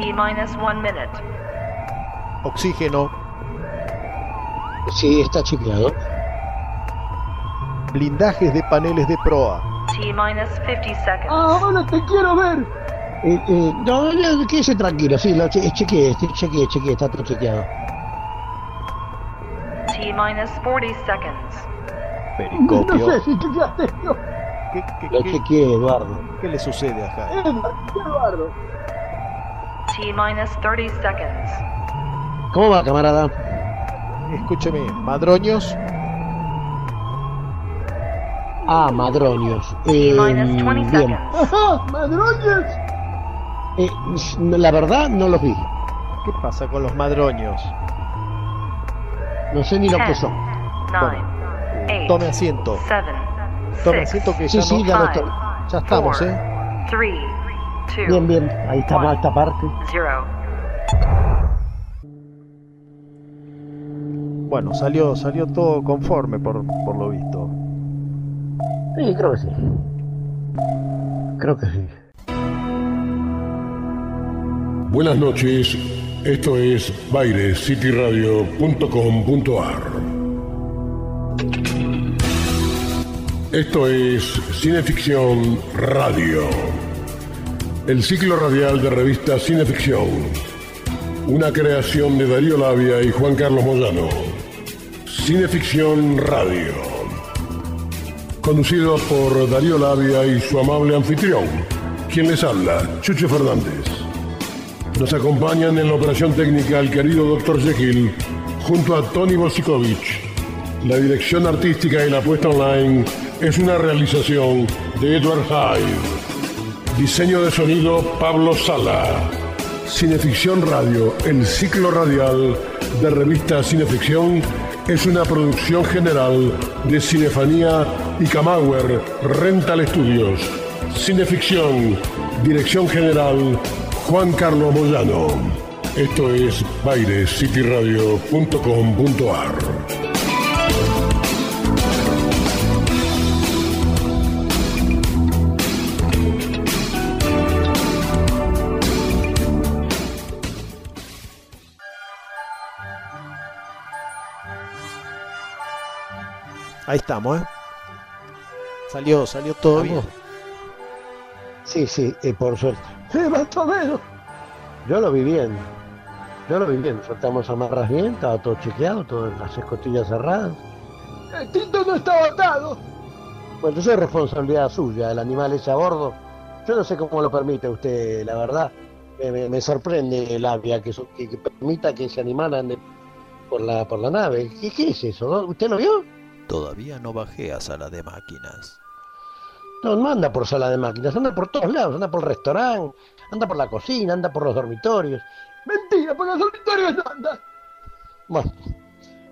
T minus one minute. Oxígeno. Sí, está chequeado. Blindajes de paneles de proa. T minus 50 seconds. Ahora te quiero ver. Eh, eh, no, no, quédese tranquilo, sí, lo che chequeé, chequeé, chequeé, está todo chequeado. T minus 40 seconds. No Periscopio. sé si chequeaste esto. ¿Qué, qué- Lo chequeé, Eduardo. qué le sucede a Jaime? Edward, Eduardo. T minus 30 seconds. ¿Cómo va, camarada? Escúcheme, madroños. Ah, madroños. Eh, minus 20 bien. Ajá, madroñas. Eh, la verdad, no los vi. ¿Qué pasa con los madroños? No sé ni lo que son. 9, Eh, 8, Tome asiento. 7, Tome 6, asiento que Sí, ya, sí, no- ya lo 5, estoy. ya estamos, ¿eh? 3, Bien, 2, bien. Ahí está One. esta parte. 0. Bueno, salió, salió todo conforme por, por lo visto. Sí, creo que sí. Creo que sí. Buenas noches, esto es bairescityradio.com.ar. Esto es Cineficción Radio, el ciclo radial de revista Cineficción, una creación de Darío Labia y Juan Carlos Moyano. Cineficción Radio, conducido por Darío Labia y su amable anfitrión, quien les habla, Chucho Fernández. Nos acompañan en la operación técnica el querido Dr. Jekyll junto a Tony Bosikovich. La dirección artística y la puesta online es una realización de Edward Hyde. Diseño de sonido Pablo Sala. Cineficción Radio, el ciclo radial de revista Cineficción, es una producción general de Cinefanía y Camauer Rental Studios. Cineficción, dirección general Juan Carlos Moyano. Esto es bairescityradio.com.ar. Ahí estamos, ¿eh? Salió, salió todo bien. Sí, sí, eh, por suerte. Más o menos. Yo lo vi bien. Yo lo vi bien. Soltamos amarras bien, estaba todo chequeado, todas las escotillas cerradas. El Tito no estaba atado. Bueno, eso es responsabilidad suya, el animal ese a bordo. Yo no sé cómo lo permite usted, la verdad. Me, me- me sorprende el avia que, eso- que- que permita que ese animal ande por la, por la nave. ¿Qué, qué es eso? ¿Usted lo vio? Todavía no bajé a sala de máquinas. No, no anda por sala de máquinas, anda por todos lados, anda por el restaurante, anda por la cocina, anda por los dormitorios. Mentira, por los dormitorios no anda. Bueno,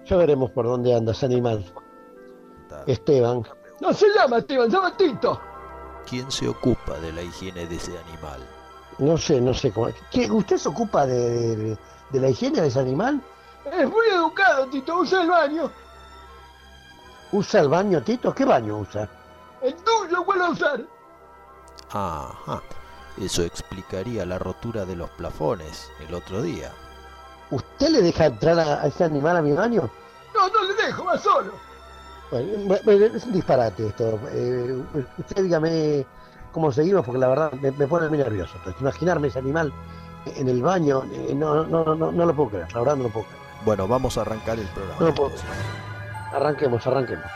ya veremos por dónde anda ese animal. Esteban. No se llama Esteban, se llama Tito. ¿Quién se ocupa de la higiene de ese animal? No sé, no sé cómo. ¿Qué, ¿Usted se ocupa de, de- de la higiene de ese animal? Es muy educado, Tito, usa el baño. ¿Usa el baño, Tito? ¿Qué baño usa? El tuyo, vuelve a usar. Ajá. Eso explicaría la rotura de los plafones el otro día. ¿Usted le deja entrar a, a ese animal a mi baño? No, no le dejo, va solo. Bueno, bu- bu- es un disparate esto. Eh, usted dígame cómo seguimos, porque la verdad me, me pone muy nervioso. Entonces, imaginarme ese animal en el baño, eh, no, no, no, no, no lo puedo creer, la verdad no lo puedo creer. Bueno, vamos a arrancar el programa. No lo puedo creer. Arranquemos, arranquemos.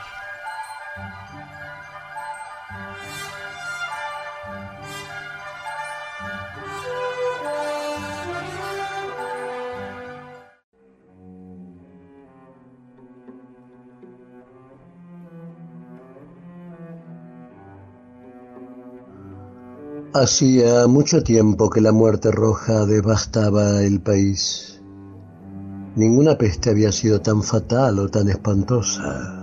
Hacía mucho tiempo que la muerte roja devastaba el país. Ninguna peste había sido tan fatal o tan espantosa.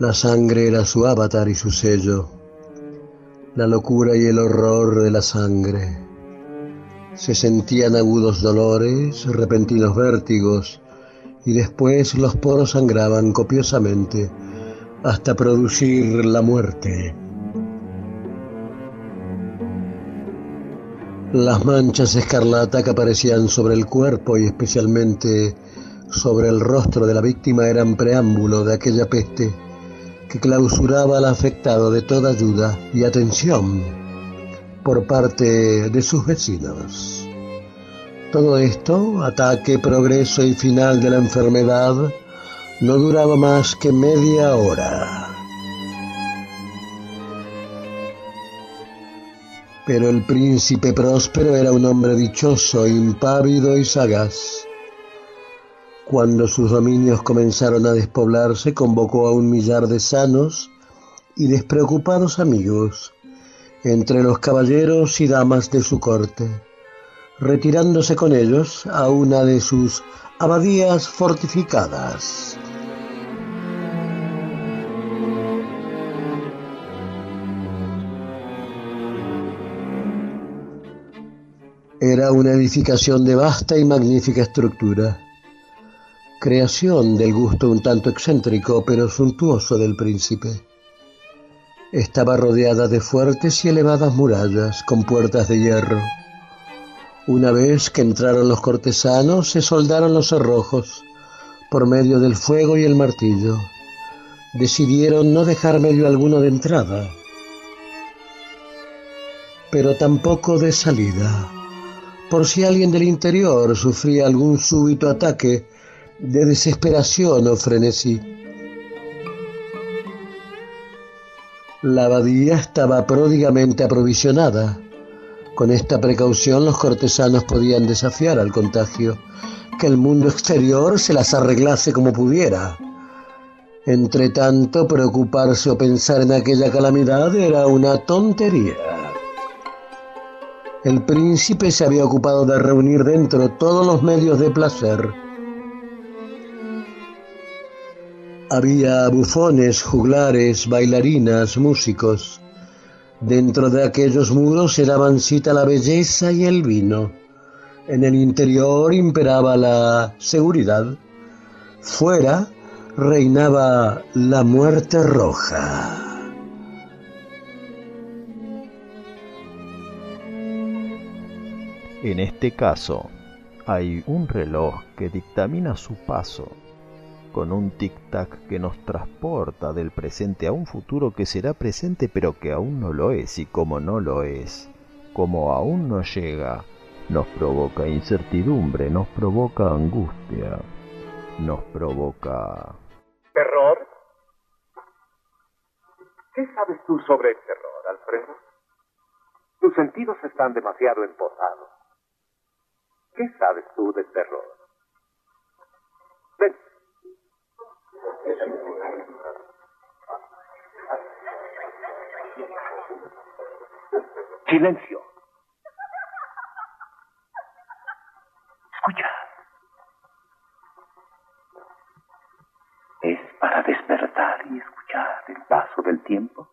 La sangre era su avatar y su sello. La locura y el horror de la sangre. Se sentían agudos dolores, repentinos vértigos, y después los poros sangraban copiosamente hasta producir la muerte. Las manchas escarlata que aparecían sobre el cuerpo y especialmente sobre el rostro de la víctima eran preámbulo de aquella peste que clausuraba al afectado de toda ayuda y atención por parte de sus vecinos. Todo esto, ataque, progreso y final de la enfermedad, no duraba más que media hora. Pero el príncipe próspero era un hombre dichoso, impávido y sagaz. Cuando sus dominios comenzaron a despoblarse, convocó a un millar de sanos y despreocupados amigos entre los caballeros y damas de su corte, retirándose con ellos a una de sus abadías fortificadas. Era una edificación de vasta y magnífica estructura, creación del gusto un tanto excéntrico pero suntuoso del príncipe. Estaba rodeada de fuertes y elevadas murallas con puertas de hierro. Una vez que entraron los cortesanos, se soldaron los cerrojos por medio del fuego y el martillo. Decidieron no dejar medio alguno de entrada, pero tampoco de salida, por si alguien del interior sufría algún súbito ataque de desesperación o frenesí. La abadía estaba pródigamente aprovisionada. Con esta precaución los cortesanos podían desafiar al contagio, que el mundo exterior se las arreglase como pudiera. Entre tanto, preocuparse o pensar en aquella calamidad era una tontería. El príncipe se había ocupado de reunir dentro todos los medios de placer. Había bufones, juglares, bailarinas, músicos. Dentro de aquellos muros era mansita la belleza y el vino. En el interior imperaba la seguridad. Fuera reinaba la muerte roja. En este caso, hay un reloj que dictamina su paso, con un tic-tac que nos transporta del presente a un futuro que será presente pero que aún no lo es, y como no lo es, como aún no llega, nos provoca incertidumbre, nos provoca angustia, nos provoca... ¿Terror? ¿Qué sabes tú sobre el terror, Alfredo? Tus sentidos están demasiado emposados. ¿Qué sabes tú del terror? Ven. Silencio. Escucha. ¿Es para despertar y escuchar el paso del tiempo?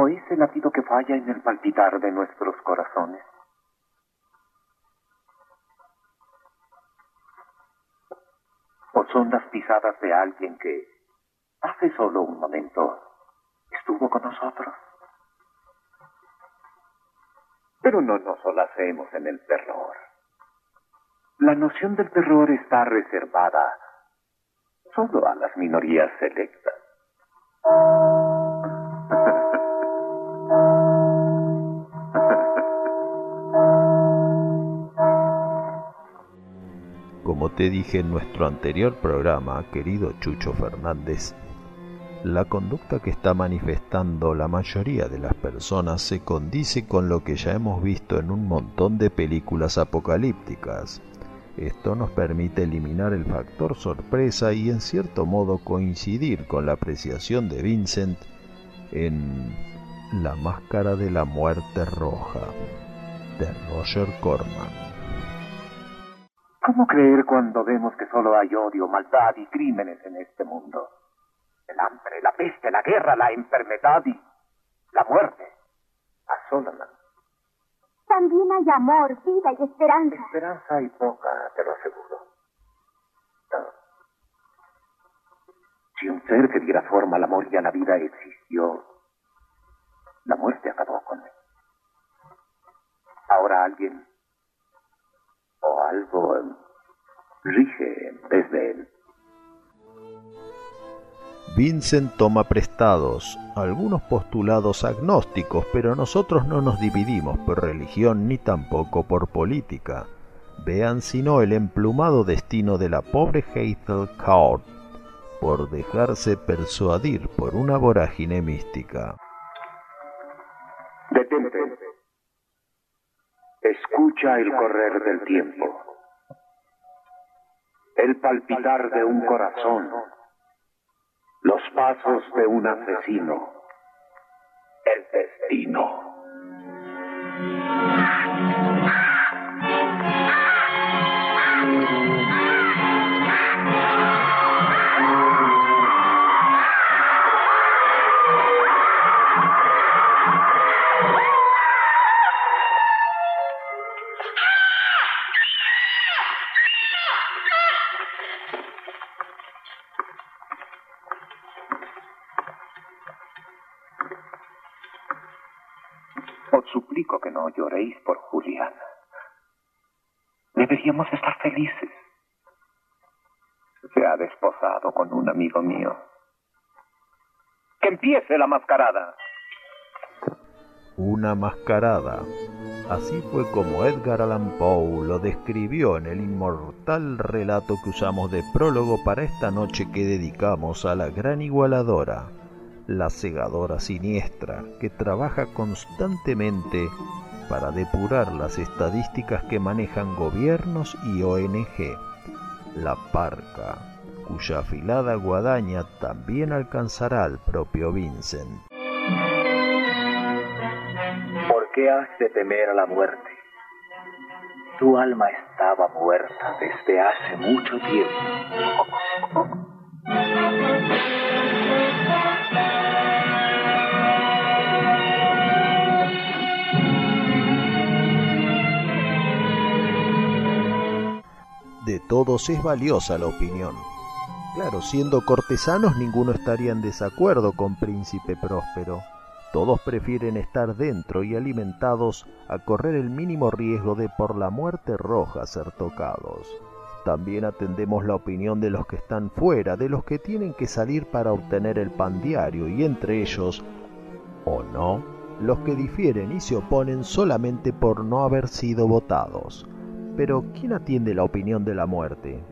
¿O es el latido que falla en el palpitar de nuestros corazones? ¿O son las pisadas de alguien que hace solo un momento estuvo con nosotros? Pero no nos solacemos en el terror. La noción del terror está reservada solo a las minorías selectas. Como te dije en nuestro anterior programa, querido Chucho Fernández, la conducta que está manifestando la mayoría de las personas se condice con lo que ya hemos visto en un montón de películas apocalípticas. Esto nos permite eliminar el factor sorpresa y en cierto modo coincidir con la apreciación de Vincent en La Máscara de la Muerte Roja de Roger Corman. ¿Cómo creer cuando vemos que solo hay odio, maldad y crímenes en este mundo? El hambre, la peste, la guerra, la enfermedad y la muerte asolan. También hay amor, vida y esperanza. Esperanza hay poca, te lo aseguro. No. Si un ser que diera forma al amor y a la vida existió, La muerte acabó con él. Ahora alguien o algo rige en vez de él. Vincent toma prestados algunos postulados agnósticos, pero nosotros no nos dividimos por religión ni tampoco por política. Vean sino el emplumado destino de la pobre Hazel Court por dejarse persuadir por una vorágine mística. Detente. Escucha el correr del tiempo. El palpitar de un corazón. Los pasos de un asesino. El destino. Deberíamos estar felices. Se ha desposado con un amigo mío. ¡Que empiece la mascarada! Una mascarada. Así fue como Edgar Allan Poe lo describió en el inmortal relato que usamos de prólogo para esta noche que dedicamos a la gran igualadora, la segadora siniestra, que trabaja constantemente para depurar las estadísticas que manejan gobiernos y ONG, la parca, cuya afilada guadaña también alcanzará al propio Vincent. ¿Por qué has de temer a la muerte? Tu alma estaba muerta desde hace mucho tiempo. Todos es valiosa la opinión. Claro, siendo cortesanos ninguno estaría en desacuerdo con Príncipe Próspero. Todos prefieren estar dentro y alimentados a correr el mínimo riesgo de por la muerte roja ser tocados. También atendemos la opinión de los que están fuera, de los que tienen que salir para obtener el pan diario y entre ellos, o no, los que difieren y se oponen solamente por no haber sido votados. Pero ¿quién atiende la opinión de la muerte?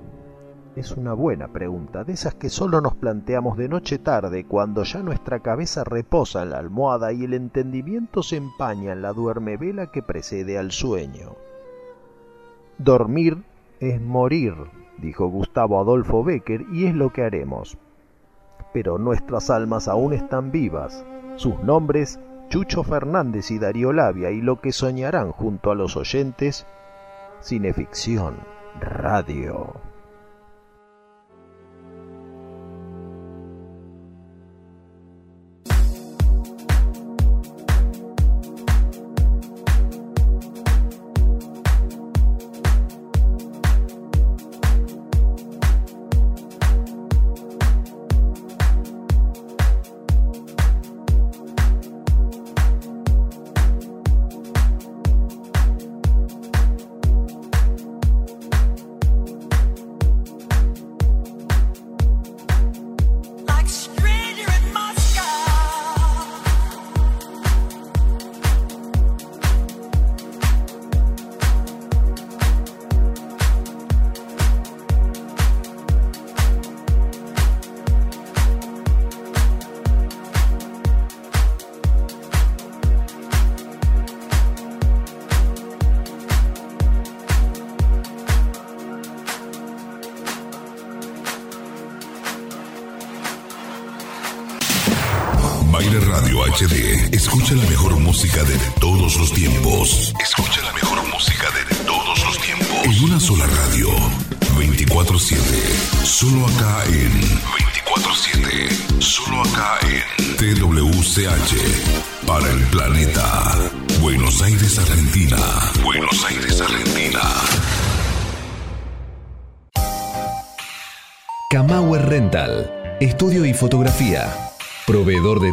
Es una buena pregunta, de esas que solo nos planteamos de noche tarde, cuando ya nuestra cabeza reposa en la almohada y el entendimiento se empaña en la duermevela que precede al sueño. Dormir es morir, dijo Gustavo Adolfo Becker, y es lo que haremos. Pero nuestras almas aún están vivas, sus nombres Chucho Fernández y Darío Labia, y lo que soñarán junto a los oyentes, Cineficción Radio.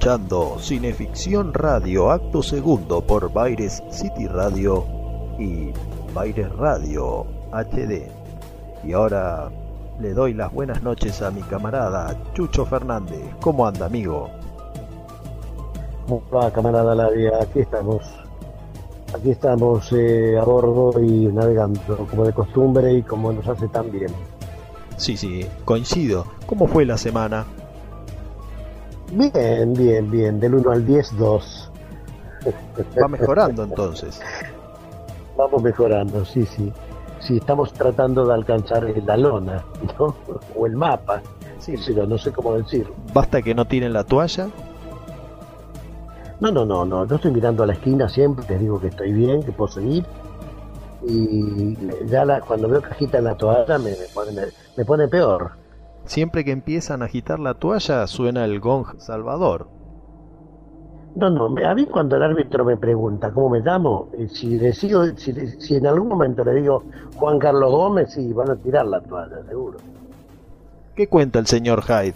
escuchando Cineficción Radio, acto segundo por Baires City Radio y Baires Radio HD. Y ahora le doy las buenas noches a mi camarada Chucho Fernández. ¿Cómo anda, amigo? ¿Cómo va, camarada Labia? Aquí estamos. Aquí estamos eh, a bordo y navegando, como de costumbre y como nos hace tan bien. Sí, sí, coincido. ¿Cómo fue la semana? Bien, bien, bien. Del 1 al 10, 2. Va mejorando entonces. Vamos mejorando, sí, sí. Sí, estamos tratando de alcanzar la lona, ¿no? O el mapa. Sí, pero no sé cómo decir. ¿Basta que no tienen la toalla? No, no, no, no. Yo estoy mirando a la esquina siempre, les digo que estoy bien, que puedo seguir. Y ya la, cuando veo que agitan la toalla me, me, pone, me, me pone peor. Siempre que empiezan a agitar la toalla suena el gong salvador. No, no, a mí cuando el árbitro me pregunta cómo me llamo, si decido, si, si, en algún momento le digo Juan Carlos Gómez, sí, van a tirar la toalla, seguro. ¿Qué cuenta el señor Hyde?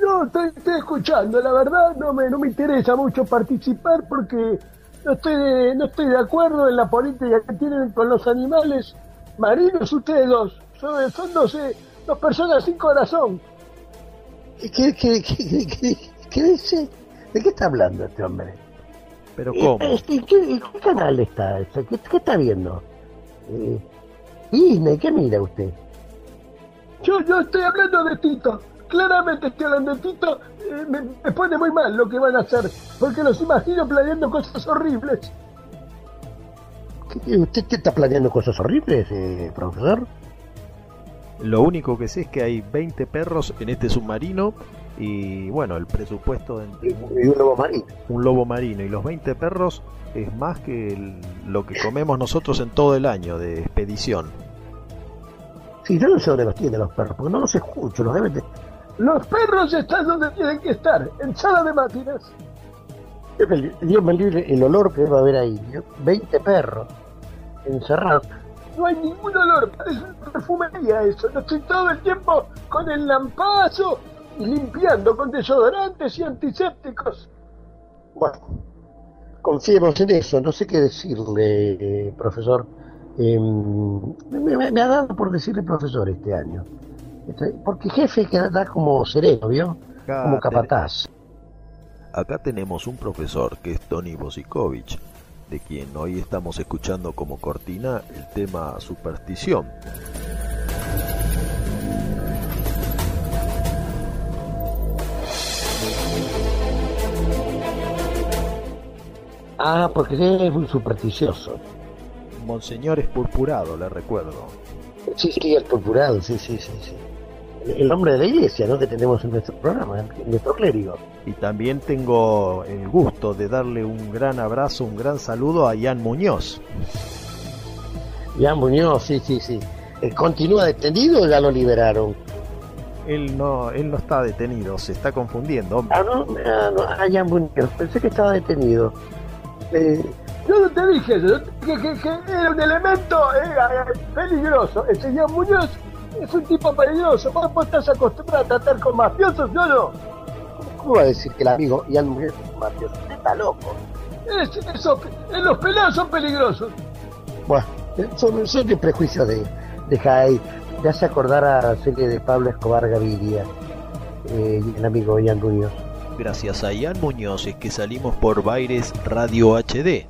No, estoy, estoy, escuchando, la verdad no me, no me interesa mucho participar porque no estoy, de, no estoy de acuerdo en la política que tienen con los animales marinos ustedes dos. Son, son dos, eh, dos personas sin corazón. ¿Qué, qué, qué, qué, qué, qué dice? ¿De qué está hablando este hombre? ¿Pero cómo? Este, ¿qué, ¿Qué canal está? ¿Qué, qué está viendo? Eh, Disney, ¿qué mira usted? Yo, yo estoy hablando de Tito. Claramente estoy hablando de Tito. Eh, me, me, pone muy mal lo que van a hacer. Porque los imagino planeando cosas horribles. ¿Usted está planeando cosas horribles, eh, profesor? Lo único que sé es que hay 20 perros en este submarino y bueno, el presupuesto de y un lobo marino. Un lobo marino y los 20 perros es más que el, lo que comemos nosotros en todo el año de expedición. Sí, yo no sé dónde los tiene los perros, porque no los escucho, los deben de... Los perros están donde tienen que estar, en sala de máquinas. Dios me libre el olor que va a haber ahí. 20 perros encerrados no hay ningún olor, parece una perfumería eso. No estoy todo el tiempo con el lampazo y limpiando con desodorantes y antisépticos. Bueno, confiemos en eso, no sé qué decirle, eh, profesor. Eh, me, me, ha dado por decirle profesor este año. Porque jefe queda como sereno, ¿vio? Acá como capataz. Acá tenemos un profesor que es Tony Bosikovich de quien hoy estamos escuchando como cortina el tema superstición. Ah, porque es muy supersticioso. Monseñor es purpurado, le recuerdo. Sí, sí, es purpurado, sí, sí, sí, sí. El hombre de la iglesia, ¿no? Que tenemos en nuestro programa, en nuestro clérigo. Y también tengo el gusto de darle un gran abrazo, un gran saludo a Ian Muñoz. Ian Muñoz, sí, sí, sí. ¿Continúa detenido o ya lo liberaron? Él no, él no está detenido, se está confundiendo. Ah, no, ah, no, ah, Ian Muñoz, pensé que estaba detenido. Eh, yo no te dije eso, que, que, que era un elemento eh, peligroso. El señor Muñoz es un tipo peligroso. ¿Vos, vos estás acostumbrado a tratar con mafiosos? Yo no. ¿Cómo va a decir que el amigo Ian Muñoz es un mafioso? Está loco. Es, eso, los pelados son peligrosos. Bueno, son, son el prejuicio de, de Jai. Ya se acordará la serie de Pablo Escobar Gaviria eh, y el amigo Ian Muñoz. Gracias a Ian Muñoz es que salimos por Baires Radio HD.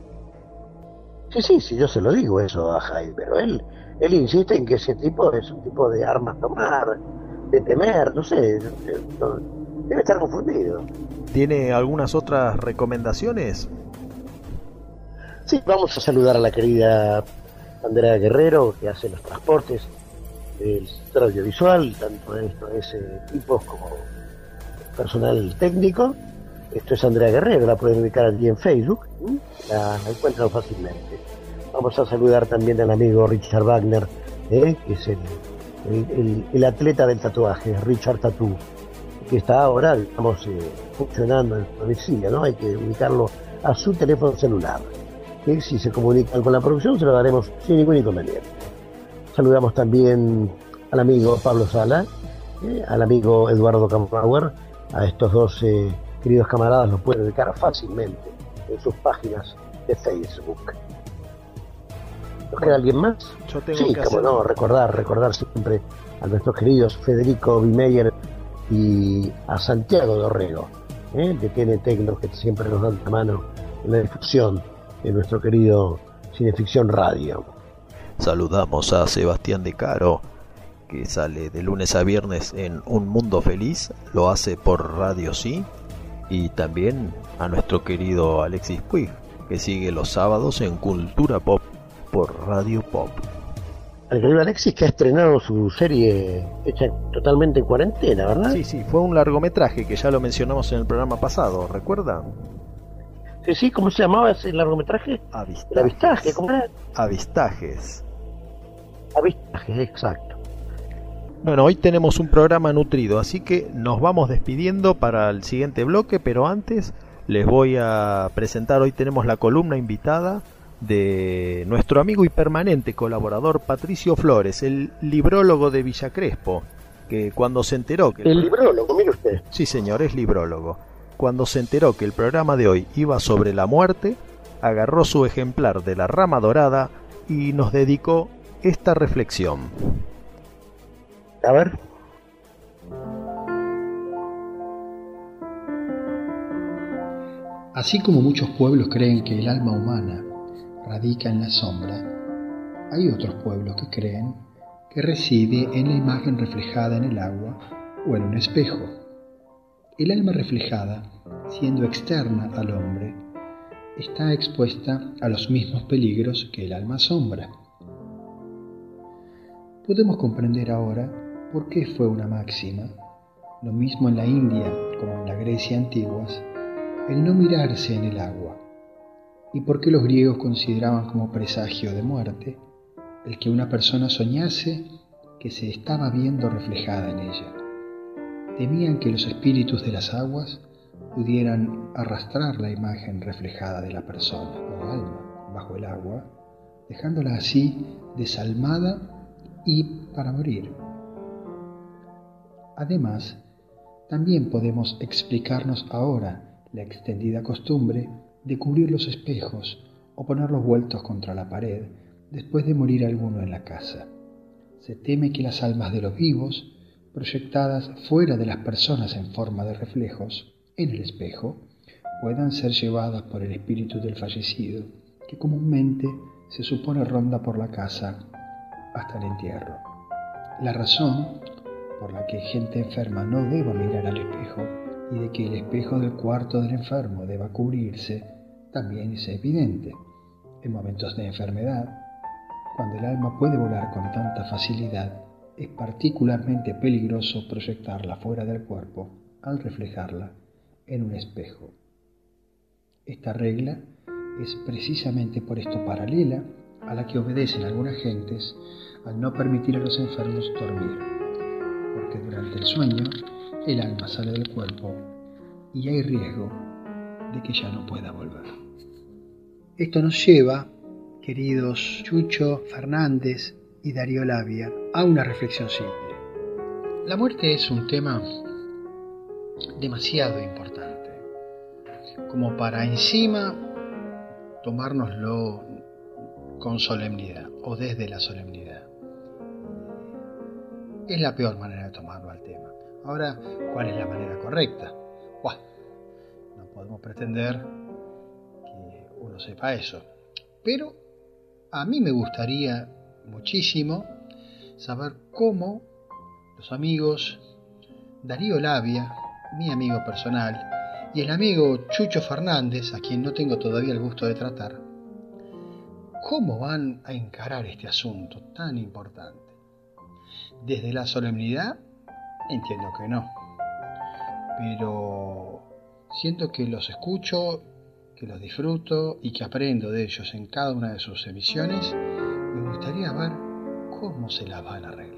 Sí, sí, sí, yo se lo digo eso a Jai, pero él, él insiste en que ese tipo es un tipo de armas tomar, de temer, no sé, debe estar confundido. ¿Tiene algunas otras recomendaciones? Sí, vamos a saludar a la querida Andrea Guerrero, que hace los transportes del sector audiovisual, tanto de estos ese tipos como personal técnico. Esto es Andrea Guerrero, la pueden ubicar allí en Facebook, la encuentran fácilmente. Vamos a saludar también al amigo Richard Wagner, ¿eh? que es el, el- atleta del tatuaje, Richard Tatú, que está ahora, digamos, eh, funcionando en su domicilio, ¿no? Hay que ubicarlo a su teléfono celular. si se comunican con la producción se lo daremos sin ningún inconveniente. Saludamos también al amigo Pablo Sala, eh, al amigo Eduardo Campauer, a estos dos queridos camaradas los pueden ubicar fácilmente en sus páginas de Facebook. ¿Nos queda alguien más? Yo tengo sí, que como hacer- no, recordar, recordar siempre a nuestros queridos Federico Bimeyer y a Santiago Dorrego, ¿eh? de TN Tecno, que siempre nos dan la mano en la difusión de nuestro querido Cineficción Radio. Saludamos a Sebastián De Caro, que sale de lunes a viernes en Un Mundo Feliz, lo hace por Radio Sí, y también a nuestro querido Alexis Puig, que sigue los sábados en Cultura Pop por Radio Pop. Querido Alexis que ha estrenado su serie hecha totalmente en cuarentena, ¿verdad? Sí, sí, fue un largometraje que ya lo mencionamos en el programa pasado, ¿recuerda? Sí, sí, ¿cómo se llamaba ese largometraje? Avistajes. El avistaje, ¿cómo era? Avistajes. Avistaje, exacto. Bueno, hoy tenemos un programa nutrido, así que nos vamos despidiendo para el siguiente bloque, pero antes les voy a presentar, hoy tenemos la columna invitada de nuestro amigo y permanente colaborador Patricio Flores, el librólogo de Villa Crespo, que cuando se enteró que... El librólogo, mire usted. Sí, señor, es librólogo. Cuando se enteró que el programa de hoy iba sobre la muerte, agarró su ejemplar de la rama dorada y nos dedicó esta reflexión. A ver. Así como muchos pueblos creen que el alma humana radica en la sombra, hay otros pueblos que creen que reside en la imagen reflejada en el agua o en un espejo. El alma reflejada, siendo externa al hombre, está expuesta a los mismos peligros que el alma sombra. Podemos comprender ahora por qué fue una máxima, lo mismo en la India como en la Grecia antiguas, el no mirarse en el agua, y por qué los griegos consideraban como presagio de muerte el que una persona soñase que se estaba viendo reflejada en ella. Temían que los espíritus de las aguas pudieran arrastrar la imagen reflejada de la persona o alma bajo el agua, dejándola así desalmada y para morir. Además, también podemos explicarnos ahora la extendida costumbre de cubrir los espejos o ponerlos vueltos contra la pared después de morir alguno en la casa. Se teme que las almas de los vivos, proyectadas fuera de las personas en forma de reflejos en el espejo, puedan ser llevadas por el espíritu del fallecido, que comúnmente se supone ronda por la casa hasta el entierro. La razón por la que gente enferma no deba mirar al espejo y de que el espejo del cuarto del enfermo deba cubrirse también es evidente. En momentos de enfermedad, cuando el alma puede volar con tanta facilidad, es particularmente peligroso proyectarla fuera del cuerpo al reflejarla en un espejo. Esta regla es precisamente por esto paralela a la que obedecen algunas gentes al no permitir a los enfermos dormir, porque durante el sueño el alma sale del cuerpo y hay riesgo de que ya no pueda volver. Esto nos lleva, queridos Chucho Fernández y Darío Labia, a una reflexión simple. La muerte es un tema demasiado importante como para encima tomárnoslo con solemnidad o desde la solemnidad. Es la peor manera de tomarlo. Ahora, ¿cuál es la manera correcta? Buah, no podemos pretender que uno sepa eso. Pero a mí me gustaría muchísimo saber cómo los amigos Darío Labia, mi amigo personal, y el amigo Chucho Fernández, a quien no tengo todavía el gusto de tratar, ¿cómo van a encarar este asunto tan importante? Desde la solemnidad, entiendo que no. pero siento que los escucho, que los disfruto y que aprendo de ellos en cada una de sus emisiones, me gustaría ver cómo se las van a arreglar.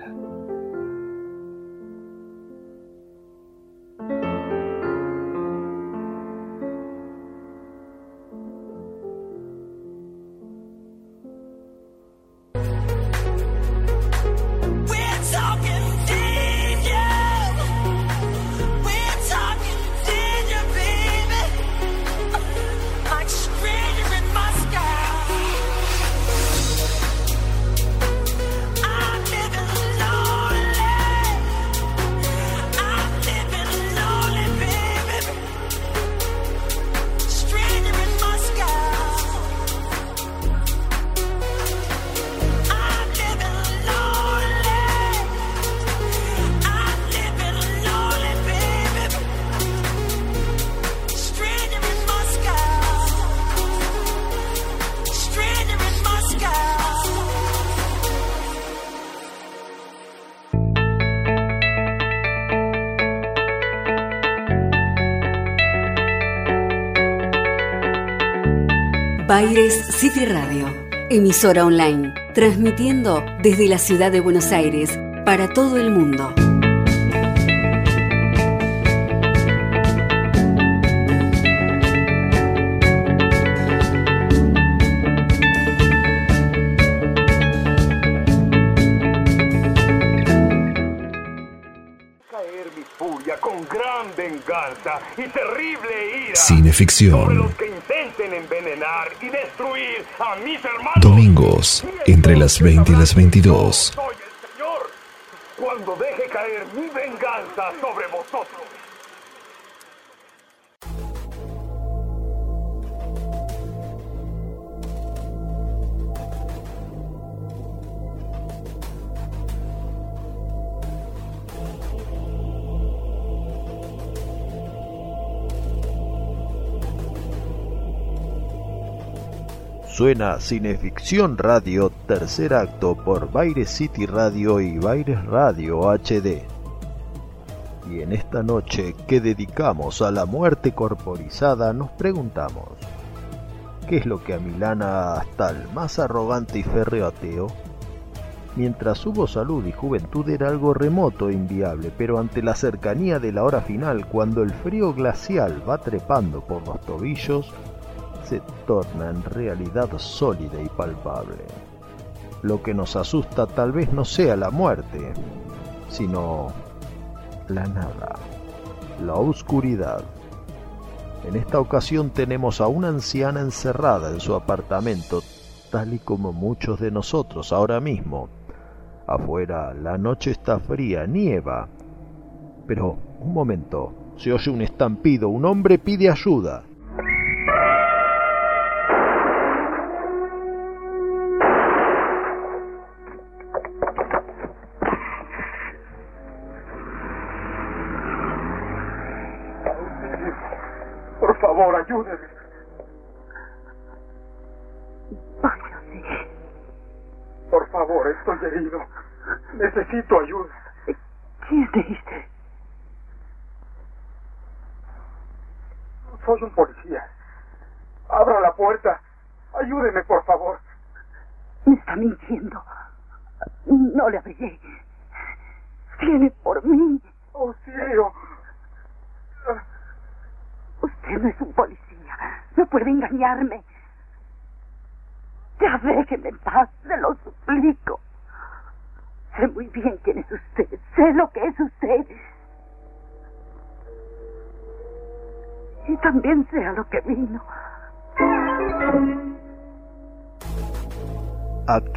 Baires City Radio, emisora online, transmitiendo desde la ciudad de Buenos Aires para todo el mundo. caer mi furia con gran venganza y terrible ira Cineficción. sobre los que intenten envenenar y destruir a mis hermanos. Domingos, entre las 20 y las 22. Suena Cineficción Radio, tercer acto por Baires City Radio y Baires Radio HD. Y en esta noche que dedicamos a la muerte corporizada nos preguntamos, ¿qué es lo que a Milana hasta el más arrogante y férreo ateo? Mientras hubo salud y juventud era algo remoto e inviable, pero ante la cercanía de la hora final, cuando el frío glacial va trepando por los tobillos, se torna en realidad sólida y palpable. Lo que nos asusta tal vez no sea la muerte, sino la nada, la oscuridad. En esta ocasión tenemos a una anciana encerrada en su apartamento, tal y como muchos de nosotros ahora mismo. Afuera la noche está fría, nieva. Pero, un momento, se oye un estampido, un hombre pide ayuda.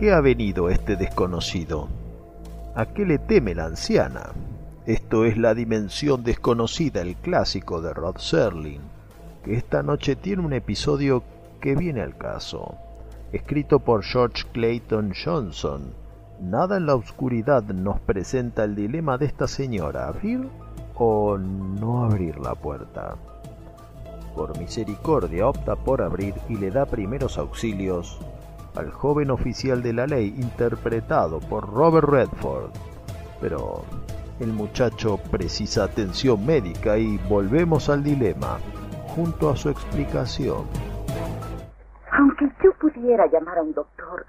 Qué ha venido este desconocido? ¿A qué le teme la anciana? Esto es La Dimensión Desconocida, el clásico de Rod Serling, que esta noche tiene un episodio que viene al caso. Escrito por George Clayton Johnson, Nada en la oscuridad nos presenta el dilema de esta señora, abrir o no abrir la puerta. Por misericordia opta por abrir y le da primeros auxilios al joven oficial de la ley interpretado por Robert Redford. Pero El muchacho precisa atención médica y volvemos al dilema, junto a su explicación. Aunque yo pudiera llamar a un doctor,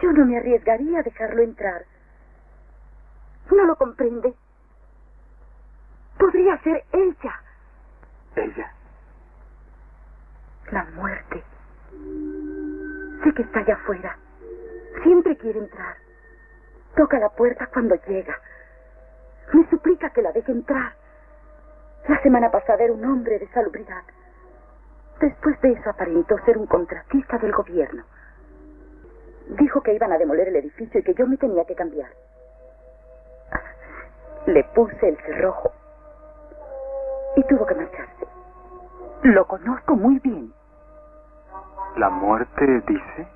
yo no me arriesgaría a dejarlo entrar. ¿No lo comprende? Podría ser ella. ¿Ella? La muerte. Sé que está allá afuera. Siempre quiere entrar. Toca la puerta cuando llega. Me suplica que la deje entrar. La semana pasada era un hombre de salubridad. Después de eso aparentó ser un contratista del gobierno. Dijo que iban a demoler el edificio y que yo me tenía que cambiar. Le puse el cerrojo y tuvo que marcharse. Lo conozco muy bien. ¿La muerte dice?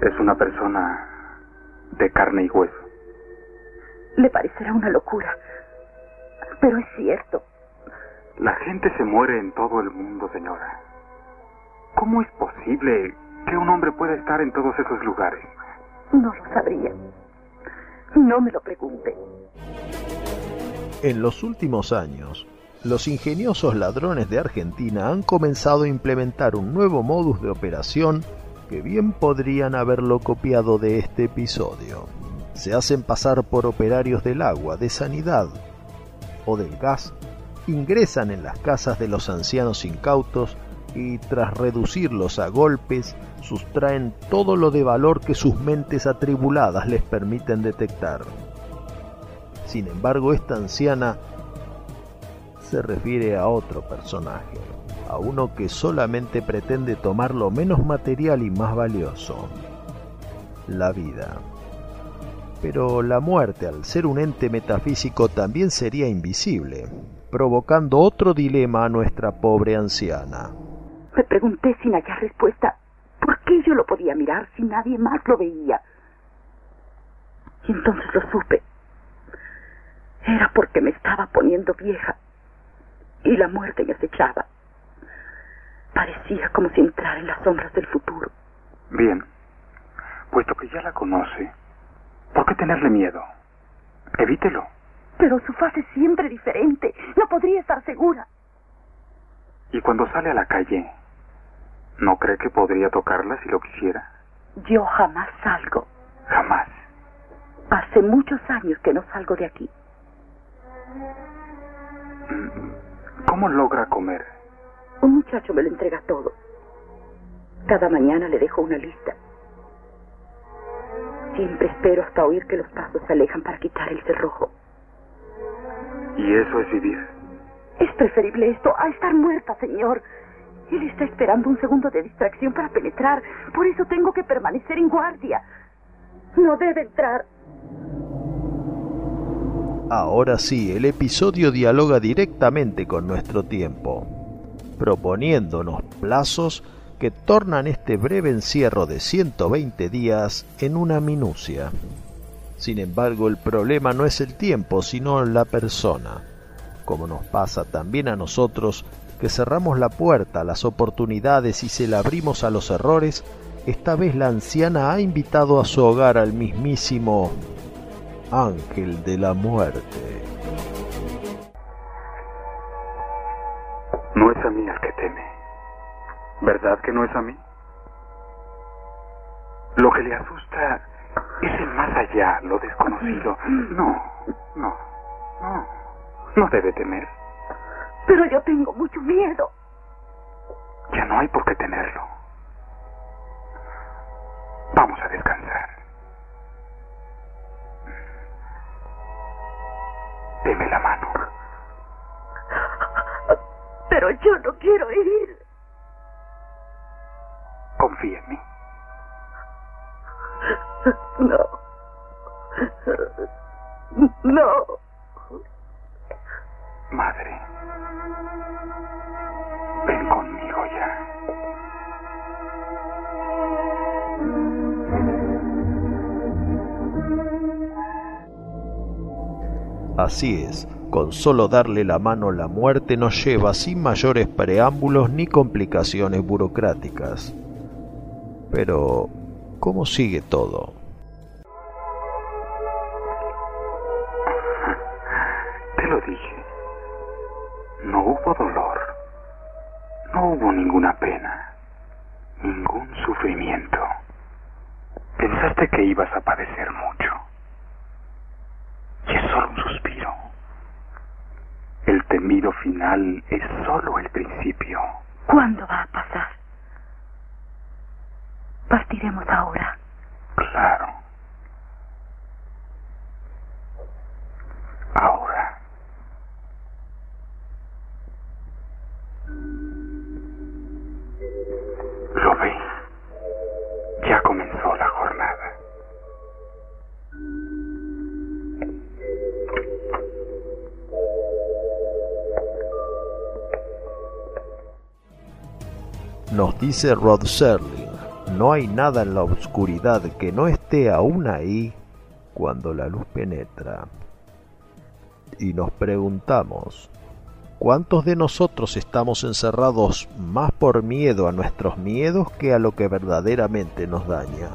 Es una persona de carne y hueso. Le parecerá una locura, pero es cierto. La gente se muere en todo el mundo, señora. ¿Cómo es posible que un hombre pueda estar en todos esos lugares? No lo sabría. No me lo pregunte. En los últimos años, los ingeniosos ladrones de Argentina han comenzado a implementar un nuevo modus de operación que bien podrían haberlo copiado de este episodio. Se hacen pasar por operarios del agua, de sanidad o del gas, ingresan en las casas de los ancianos incautos y tras reducirlos a golpes, sustraen todo lo de valor que sus mentes atribuladas les permiten detectar. Sin embargo, esta anciana se refiere a otro personaje, a uno que solamente pretende tomar lo menos material y más valioso, la vida. Pero la muerte, al ser un ente metafísico, también sería invisible, provocando otro dilema a nuestra pobre anciana. Me pregunté sin hallar respuesta por qué yo lo podía mirar si nadie más lo veía. Y entonces lo supe. Era porque me estaba poniendo vieja y la muerte me acechaba. Parecía como si entrara en las sombras del futuro. Bien, puesto que ya la conoce, ¿por qué tenerle miedo? Evítelo. Pero su faz es siempre diferente. No podría estar segura. Y cuando sale a la calle, ¿no cree que podría tocarla si lo quisiera? Yo jamás salgo. Jamás. Hace muchos años que no salgo de aquí. ¿Cómo logra comer? Un muchacho me lo entrega todo. Cada mañana le dejo una lista. Siempre espero hasta oír que los pasos se alejan para quitar el cerrojo. ¿Y eso es vivir? Es preferible esto a estar muerta, señor. Él está esperando un segundo de distracción para penetrar. Por eso tengo que permanecer en guardia. No debe entrar. Ahora sí, el episodio dialoga directamente con nuestro tiempo, proponiéndonos plazos que tornan este breve encierro de 120 días en una minucia. Sin embargo, el problema no es el tiempo, sino la persona, como nos pasa también a nosotros que cerramos la puerta a las oportunidades y se la abrimos a los errores, esta vez la anciana ha invitado a su hogar al mismísimo ángel de la muerte. No es a mí el que teme. ¿Verdad que no es a mí? Lo que le asusta es el más allá, lo desconocido. No, no, no. No debe temer. Pero yo tengo mucho miedo. Ya no hay por qué tenerlo. Vamos a descansar. Deme la mano. Con solo darle la mano la muerte nos lleva sin mayores preámbulos ni complicaciones burocráticas. Pero, ¿cómo sigue todo? Dice Rod Serling, no hay nada en la oscuridad que no esté aún ahí cuando la luz penetra. Y nos preguntamos, ¿cuántos de nosotros estamos encerrados más por miedo a nuestros miedos que a lo que verdaderamente nos daña?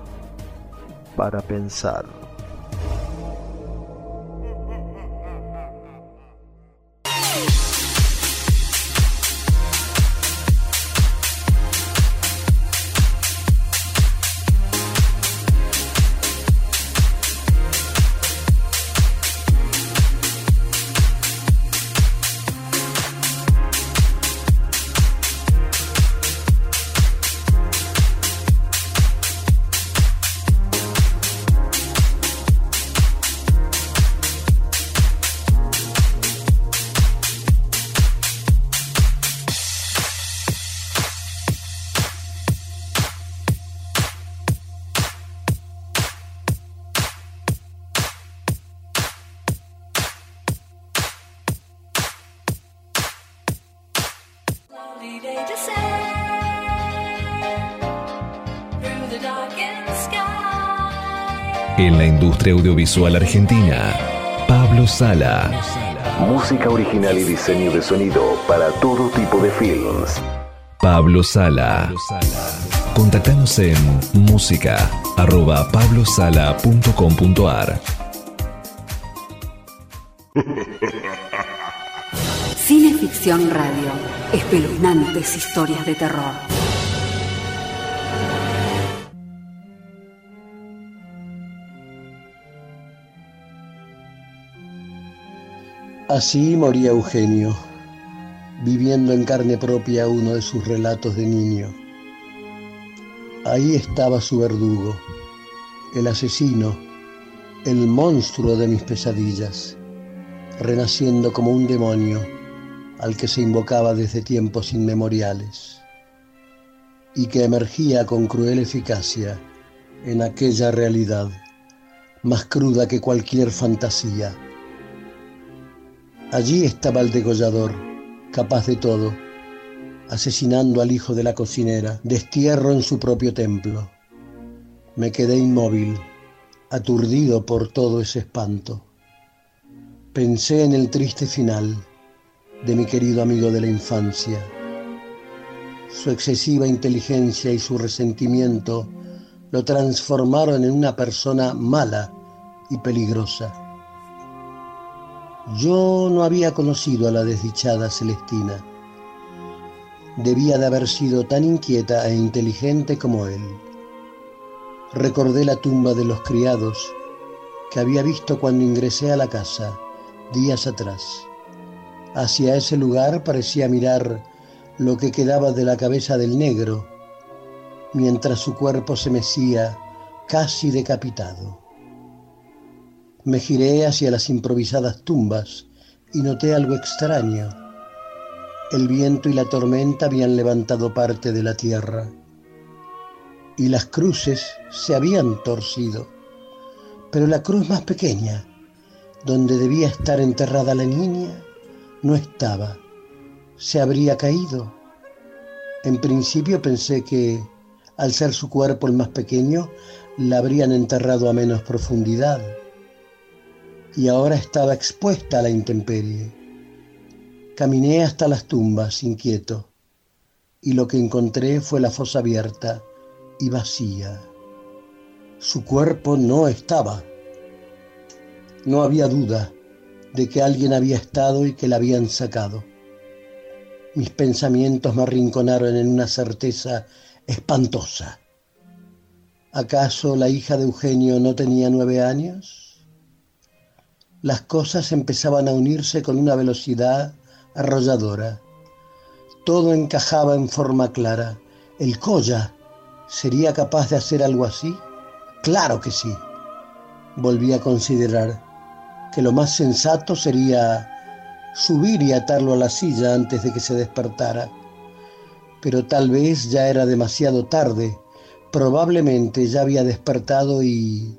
Para pensar. Industria audiovisual argentina, Pablo Sala. Música original y diseño de sonido para todo tipo de films. Pablo Sala. Contactanos en música arroba pablosala.com.ar. Cineficción Radio. Espeluznantes historias de terror. Así moría Eugenio, viviendo en carne propia uno de sus relatos de niño. Ahí estaba su verdugo, el asesino, el monstruo de mis pesadillas, renaciendo como un demonio al que se invocaba desde tiempos inmemoriales y que emergía con cruel eficacia en aquella realidad, más cruda que cualquier fantasía. Allí estaba el degollador, capaz de todo, asesinando al hijo de la cocinera, destierro en su propio templo. Me quedé inmóvil, aturdido por todo ese espanto. Pensé en el triste final de mi querido amigo de la infancia. Su excesiva inteligencia y su resentimiento lo transformaron en una persona mala y peligrosa. Yo no había conocido a la desdichada Celestina. Debía de haber sido tan inquieta e inteligente como él. Recordé la tumba de los criados que había visto cuando ingresé a la casa días atrás. Hacia ese lugar parecía mirar lo que quedaba de la cabeza del negro, mientras su cuerpo se mecía casi decapitado. Me giré hacia las improvisadas tumbas y noté algo extraño. El viento y la tormenta habían levantado parte de la tierra y las cruces se habían torcido, pero la cruz más pequeña, donde debía estar enterrada la niña, no estaba, se habría caído. En principio pensé que, al ser su cuerpo el más pequeño, la habrían enterrado a menos profundidad y ahora estaba expuesta a la intemperie. Caminé hasta las tumbas inquieto y lo que encontré fue la fosa abierta y vacía. Su cuerpo no estaba. No había duda de que alguien había estado y que la habían sacado. mis pensamientos me arrinconaron en una certeza espantosa. ¿Acaso la hija de Eugenio no tenía nueve años? Las cosas empezaban a unirse con una velocidad arrolladora. Todo encajaba en forma clara. ¿El Colla sería capaz de hacer algo así? Claro que sí. Volví a considerar que lo más sensato sería subir y atarlo a la silla antes de que se despertara. Pero tal vez ya era demasiado tarde. Probablemente ya había despertado y,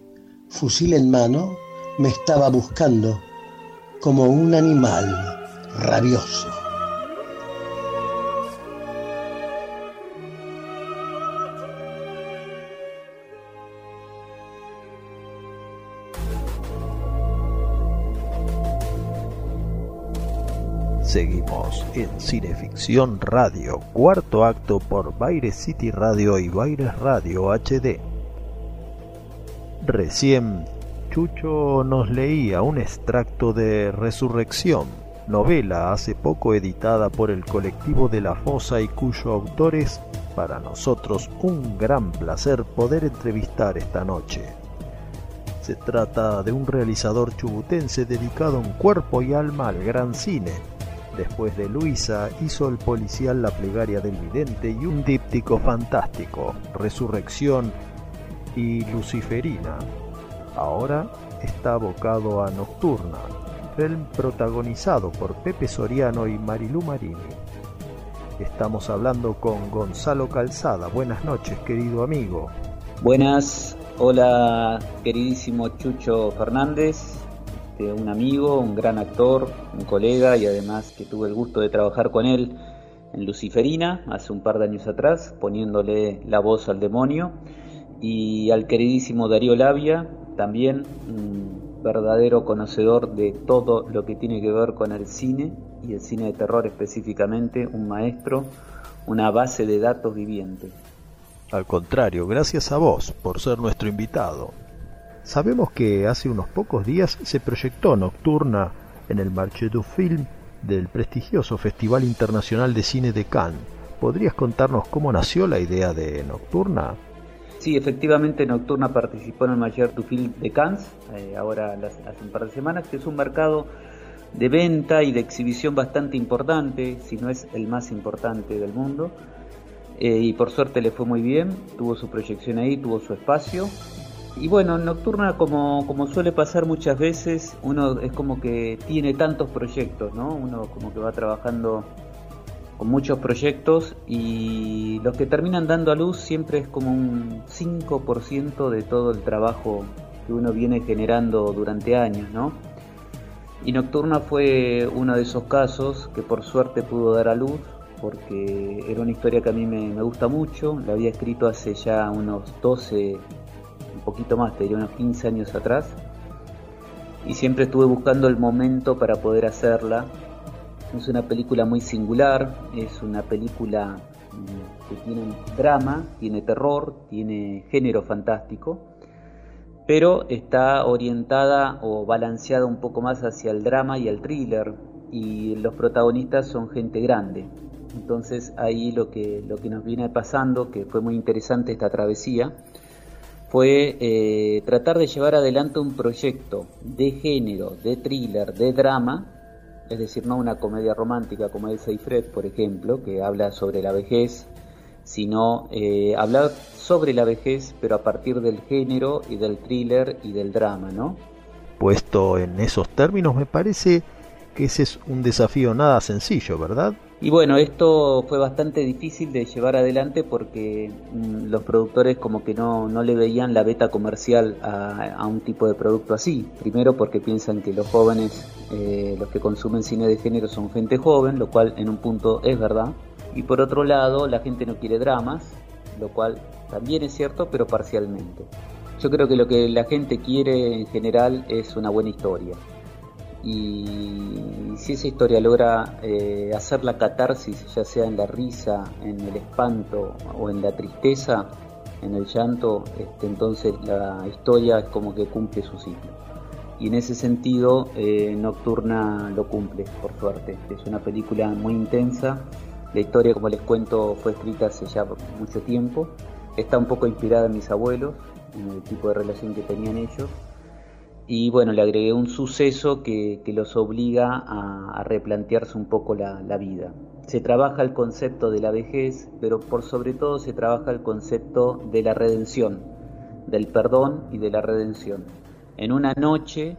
fusil en mano, me estaba buscando como un animal rabioso. Seguimos en Cineficción Radio, cuarto acto por Baires City Radio y Baires Radio HD. Recién Chucho nos leía un extracto de Resurrección, novela hace poco editada por el colectivo de la Fosa y cuyo autor es, para nosotros, un gran placer poder entrevistar esta noche. Se trata de un realizador chubutense dedicado en cuerpo y alma al gran cine. Después de Luisa hizo el policial La plegaria del vidente y un díptico fantástico, Resurrección y Luciferina. Ahora está abocado a Nocturna, film protagonizado por Pepe Soriano y Marilú Marini. Estamos hablando con Gonzalo Calzada. Buenas noches, querido amigo. Buenas, hola queridísimo Chucho Fernández, este, un amigo, un gran actor, un colega y además que tuve el gusto de trabajar con él en Luciferina hace un par de años atrás, poniéndole la voz al demonio, y al queridísimo Darío Labia, también un verdadero conocedor de todo lo que tiene que ver con el cine y el cine de terror específicamente, un maestro, una base de datos viviente. Al contrario, gracias a vos por ser nuestro invitado. Sabemos que hace unos pocos días se proyectó Nocturna en el Marché du Film del prestigioso Festival Internacional de Cine de Cannes. ¿Podrías contarnos cómo nació la idea de Nocturna? Sí, efectivamente Nocturna participó en el Marché du Film de Cannes, eh, ahora hace un par de semanas, que es un mercado de venta y de exhibición bastante importante, si no es el más importante del mundo. Eh, y por suerte le fue muy bien, tuvo su proyección ahí, tuvo su espacio y bueno, en Nocturna, como, como suele pasar muchas veces, uno es como que tiene tantos proyectos, ¿no? Uno como que va trabajando con muchos proyectos y los que terminan dando a luz siempre es como un 5% de todo el trabajo que uno viene generando durante años, ¿no? Y Nocturna fue uno de esos casos que por suerte pudo dar a luz porque era una historia que a mí me, me gusta mucho, la había escrito hace ya unos 12 poquito más, te diría unos 15 años atrás. Y siempre estuve buscando el momento para poder hacerla. Es una película muy singular, es una película mm, que tiene drama, tiene terror, tiene género fantástico, pero está orientada o balanceada un poco más hacia el drama y el thriller, y los protagonistas son gente grande. Entonces ahí lo que, lo que nos viene pasando, que fue muy interesante esta travesía, fue eh, tratar de llevar adelante un proyecto de género, de thriller, de drama, es decir, no una comedia romántica como el Seifred, por ejemplo, que habla sobre la vejez, sino eh, hablar sobre la vejez, pero a partir del género y del thriller y del drama, ¿no? Puesto en esos términos, me parece que ese es un desafío nada sencillo, ¿verdad? Y bueno, esto fue bastante difícil de llevar adelante porque mm, los productores como que no, no le veían la beta comercial a, un tipo de producto así. Primero porque piensan que los jóvenes, eh, los que consumen cine de género son gente joven, lo cual en un punto es verdad. Y por otro lado, la gente no quiere dramas, lo cual también es cierto, pero parcialmente. Yo creo que lo que la gente quiere en general es una buena historia y si esa historia logra eh, hacer la catarsis, ya sea en la risa, en el espanto o en la tristeza, en el llanto, este, entonces la historia es como que cumple su ciclo. y en ese sentido eh, Nocturna lo cumple, por suerte. Es una película muy intensa, la historia como les cuento fue escrita hace ya mucho tiempo, está un poco inspirada en mis abuelos, en el tipo de relación que tenían ellos, y bueno, le agregué un suceso que, los obliga a, replantearse un poco la, la, vida. Se trabaja el concepto de la vejez, pero por sobre todo se trabaja el concepto de la redención, del perdón y de la redención. En una noche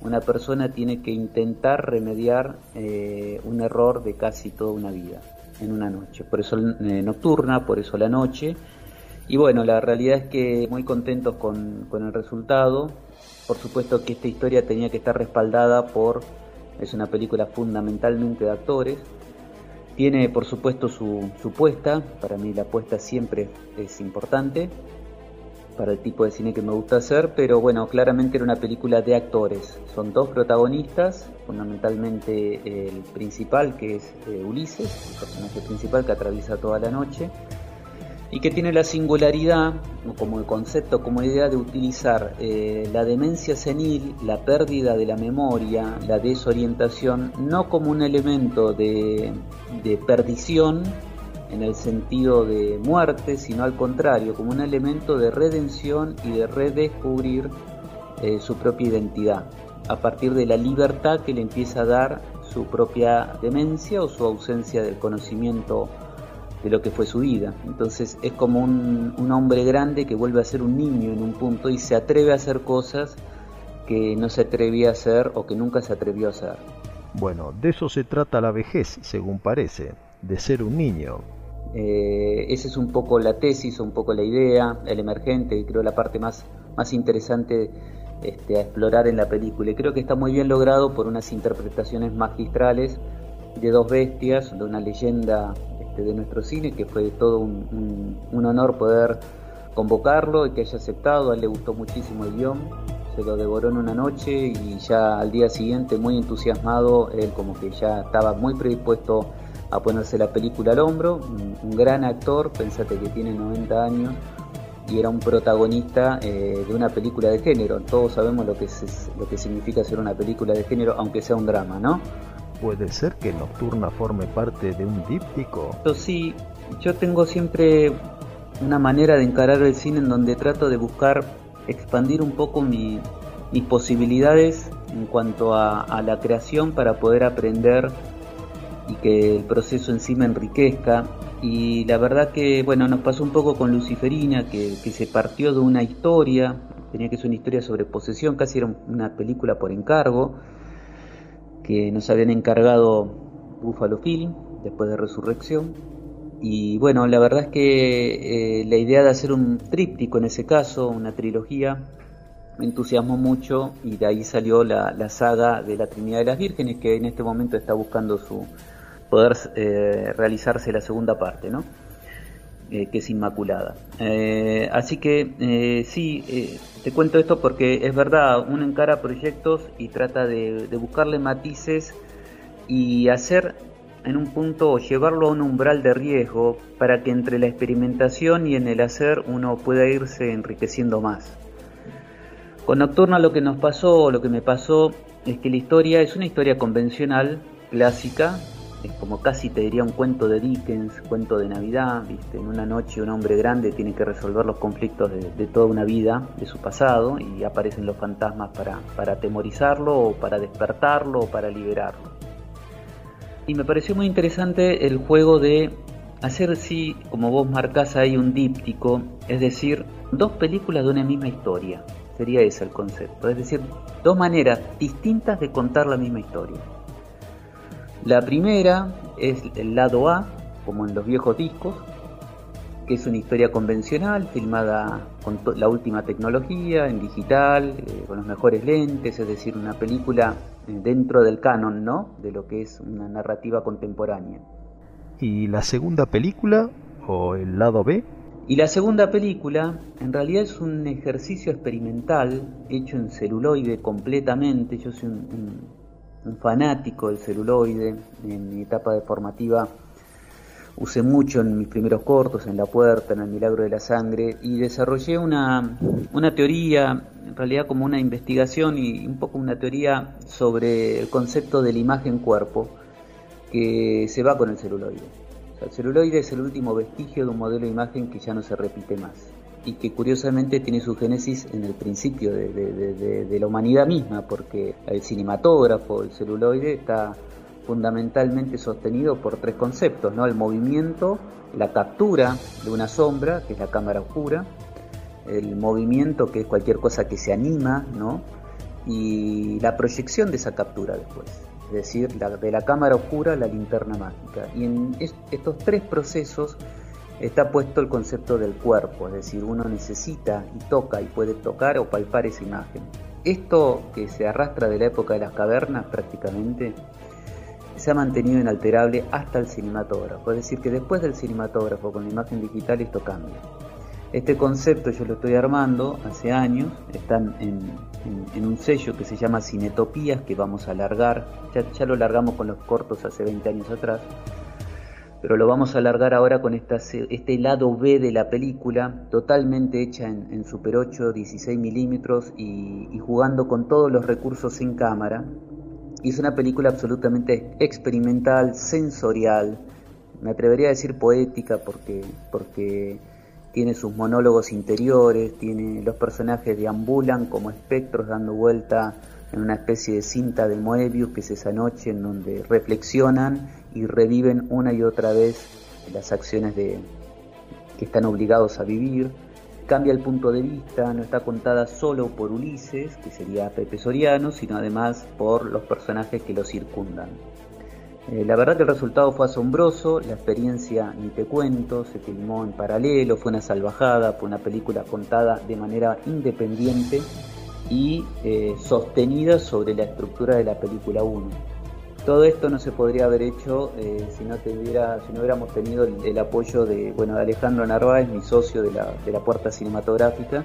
una persona tiene que intentar remediar eh, un error de casi toda una vida en una noche. Por eso eh, nocturna, por eso la noche. Y bueno, la realidad es que muy contentos con, con, el resultado. Por supuesto que esta historia tenía que estar respaldada por, es una película fundamentalmente de actores. Tiene por supuesto su, su puesta, para mí la puesta siempre es importante para el tipo de cine que me gusta hacer, pero bueno, claramente era una película de actores. Son dos protagonistas, fundamentalmente el principal, que es eh, Ulises, el personaje principal que atraviesa toda la noche, y que tiene la singularidad, como el concepto, como idea de utilizar eh, la demencia senil, la pérdida de la memoria, la desorientación, no como un elemento de, de perdición, en el sentido de muerte, sino al contrario, como un elemento de redención y de redescubrir eh, su propia identidad, a partir de la libertad que le empieza a dar su propia demencia o su ausencia del conocimiento de lo que fue su vida. Entonces es como un, un hombre grande que vuelve a ser un niño en un punto y se atreve a hacer cosas que no se atrevía a hacer o que nunca se atrevió a hacer. Bueno, de eso se trata la vejez, según parece, de ser un niño, eh, esa es un poco la tesis, un poco la idea, el emergente, y creo la parte más, más interesante este, a explorar en la película. Y creo que está muy bien logrado por unas interpretaciones magistrales de dos bestias, de una leyenda de nuestro cine, que fue todo un, honor poder convocarlo y que haya aceptado. A él le gustó muchísimo el guion, se lo devoró en una noche y ya al día siguiente, muy entusiasmado, él como que ya estaba muy predispuesto a ponerse la película al hombro, un, gran actor, pensate que tiene 90 años y era un protagonista eh, de una película de género. Todos sabemos lo que, es, lo que significa ser una película de género, aunque sea un drama, ¿no? ¿Puede ser que Nocturna forme parte de un díptico? Sí, yo tengo siempre una manera de encarar el cine en donde trato de buscar expandir un poco mis posibilidades en cuanto a, la creación para poder aprender y que el proceso en sí me enriquezca. Y la verdad que, bueno, nos pasó un poco con Luciferina, que, se partió de una historia, tenía que ser una historia sobre posesión, casi era una película por encargo, que nos habían encargado Buffalo Film, después de Resurrección. Y bueno, la verdad es que eh, la idea de hacer un tríptico en ese caso, una trilogía, me entusiasmó mucho y de ahí salió la, la saga de la Trinidad de las Vírgenes, que en este momento está buscando su, poder eh, realizarse la segunda parte, ¿no? Eh, que es Inmaculada. Eh, así que sí, te cuento esto porque es verdad, uno encara proyectos y trata de, de, buscarle matices y hacer en un punto llevarlo a un umbral de riesgo para que entre la experimentación y en el hacer uno pueda irse enriqueciendo más. Con Nocturna lo que nos pasó, lo que me pasó, es que la historia es una historia convencional, clásica, es como casi te diría un cuento de Dickens, cuento de Navidad, ¿viste? En una noche un hombre grande tiene que resolver los conflictos de, toda una vida, de su pasado, y aparecen los fantasmas para, para atemorizarlo o para despertarlo o para liberarlo. Y me pareció muy interesante el juego de hacer sí, como vos marcás ahí, un díptico, es decir, dos películas de una misma historia. Sería ese el concepto, es decir, dos maneras distintas de contar la misma historia. La primera es el lado A, como en los viejos discos, que es una historia convencional, filmada con la última tecnología, en digital, eh, con los mejores lentes, es decir, una película eh, dentro del canon, ¿no? De lo que es una narrativa contemporánea. ¿Y la segunda película o el lado B? Y la segunda película en realidad es un ejercicio experimental hecho en celuloide completamente. Yo soy un un fanático del celuloide, en mi etapa de formativa usé mucho en mis primeros cortos, en La Puerta, en El Milagro de la Sangre, y desarrollé una, una teoría, en realidad como una investigación y un poco una teoría sobre el concepto de la imagen-cuerpo que se va con el celuloide. el celuloide es el último vestigio de un modelo de imagen que ya no se repite más y que curiosamente tiene su génesis en el principio de, la humanidad misma, porque el cinematógrafo, el celuloide, está fundamentalmente sostenido por tres conceptos, ¿no? El movimiento, la captura de una sombra, que es la cámara oscura, el movimiento, que es cualquier cosa que se anima, ¿no? Y la proyección de esa captura después, es decir, de la cámara oscura a la linterna mágica. Y en estos tres procesos está puesto el concepto del cuerpo, es decir, uno necesita y toca y puede tocar o palpar esa imagen. Esto que se arrastra de la época de las cavernas prácticamente se ha mantenido inalterable hasta el cinematógrafo, es decir, que después del cinematógrafo con la imagen digital esto cambia. Este concepto yo lo estoy armando hace años, están en, un sello que se llama Cinetopías, que vamos a alargar, ya, lo largamos con los cortos hace 20 años atrás, pero lo vamos a alargar ahora con este lado B de la película, totalmente hecha en, Super 8, 16 milímetros y, jugando con todos los recursos en cámara, y es una película absolutamente experimental, sensorial, me atrevería a decir poética porque, porque tiene sus monólogos interiores, tiene los personajes deambulan como espectros dando vuelta en una especie de cinta de Moebius que es esa noche en donde reflexionan y reviven una y otra vez las acciones de, que están obligados a vivir cambia el punto de vista, no está contada solo por Ulises, que sería Pepe Soriano, sino además por los personajes que lo circundan. Eh, la verdad que el resultado fue asombroso, la experiencia ni te cuento, se filmó en paralelo, fue una salvajada, fue una película contada de manera independiente y eh, sostenida sobre la estructura de la película 1. Todo esto no se podría haber hecho eh, si, no tuviera, si no hubiéramos tenido el, apoyo de, bueno, de Alejandro Narváez, mi socio de la, de la Puerta Cinematográfica,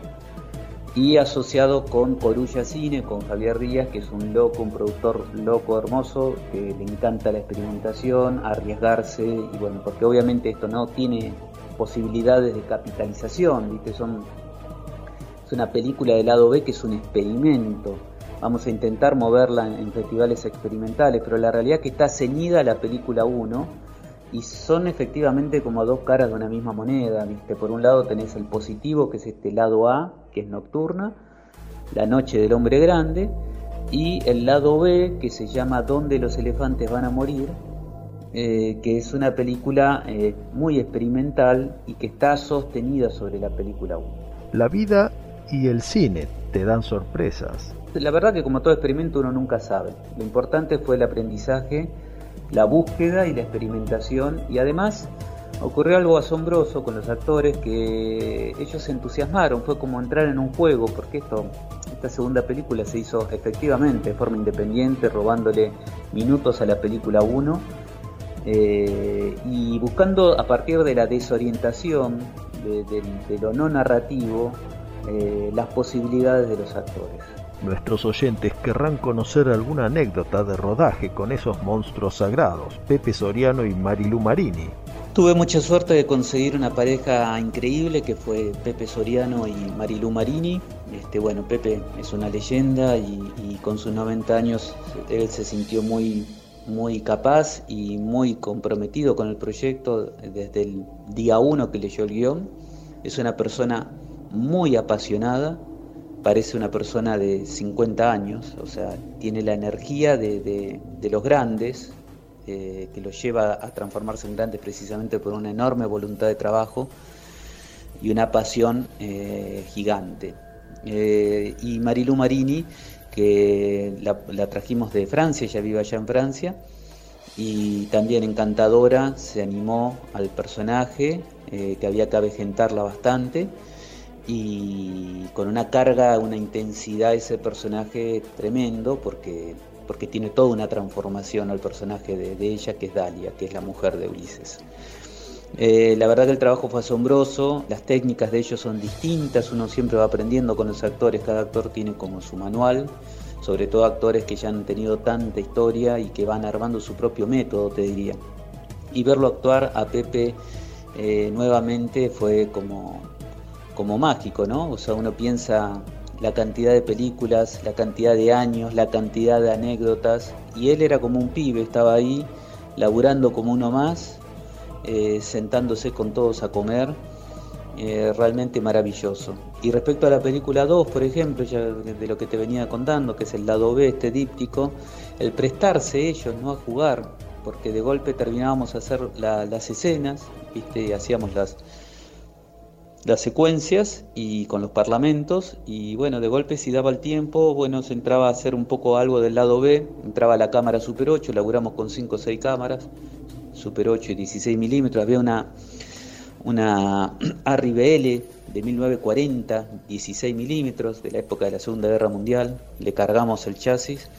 y asociado con Corulla Cine, con Javier Díaz, que es un loco, un productor loco, hermoso, que le encanta la experimentación, arriesgarse, y bueno, porque obviamente esto no tiene posibilidades de capitalización, es una película de lado B que es un experimento vamos a intentar moverla en, festivales experimentales, pero la realidad es que está ceñida a la película 1 y son efectivamente como dos caras de una misma moneda, ¿viste? Por un lado tenés el positivo, que es este lado A, que es nocturna, La noche del hombre grande, y el lado B, que se llama Donde los elefantes van a morir, eh, que es una película eh, muy experimental y que está sostenida sobre la película 1. La vida y el cine te dan sorpresas. La verdad que como todo experimento uno nunca sabe. Lo importante fue el aprendizaje, la búsqueda y la experimentación y además ocurrió algo asombroso con los actores que ellos se entusiasmaron, fue como entrar en un juego, porque esto, esta segunda película se hizo efectivamente de forma independiente, robándole minutos a la película 1 eh, y buscando a partir de la desorientación, de, lo no narrativo, eh, las posibilidades de los actores. Nuestros oyentes querrán conocer alguna anécdota de rodaje con esos monstruos sagrados, Pepe Soriano y Marilu Marini. Tuve mucha suerte de conseguir una pareja increíble que fue Pepe Soriano y Marilu Marini. Este, bueno, Pepe es una leyenda y, con sus 90 años él se sintió muy, muy capaz y muy comprometido con el proyecto desde el día uno que leyó el guion. Es una persona muy apasionada, parece una persona de 50 años, o sea, tiene la energía de, los grandes, eh, que los lleva a transformarse en grandes precisamente por una enorme voluntad de trabajo y una pasión eh, gigante. Eh, y Marilu Marini, que la, trajimos de Francia, ella vive allá en Francia, y también encantadora, se animó al personaje, que había que avejentarla bastante y con una carga, una intensidad ese personaje tremendo porque, porque tiene toda una transformación al personaje de, ella que es Dalia, que es la mujer de Ulises. Eh, la verdad que el trabajo fue asombroso, las técnicas de ellos son distintas, uno siempre va aprendiendo con los actores, cada actor tiene como su manual, sobre todo actores que ya han tenido tanta historia y que van armando su propio método, te diría. y verlo actuar a Pepe eh, nuevamente fue como, como mágico, ¿no? O sea, uno piensa la cantidad de películas, la cantidad de años, la cantidad de anécdotas, y él era como un pibe, estaba ahí laburando como uno más, eh, sentándose con todos a comer, eh, realmente maravilloso. Y respecto a la película 2, por ejemplo, ya de lo que te venía contando, que es el lado B, este díptico, el prestarse ellos ¿no? a jugar, porque de golpe terminábamos a hacer las escenas, ¿viste? hacíamos las, las secuencias y con los parlamentos. Y bueno, de golpe si daba el tiempo, bueno, se entraba a hacer un poco algo del lado B, entraba la cámara Super 8, laburamos con 5 o 6 cámaras, Super 8 y 16 milímetros, había una, una ARRI de 1940, 16 milímetros, de la época de la Segunda Guerra Mundial, le cargamos el chasis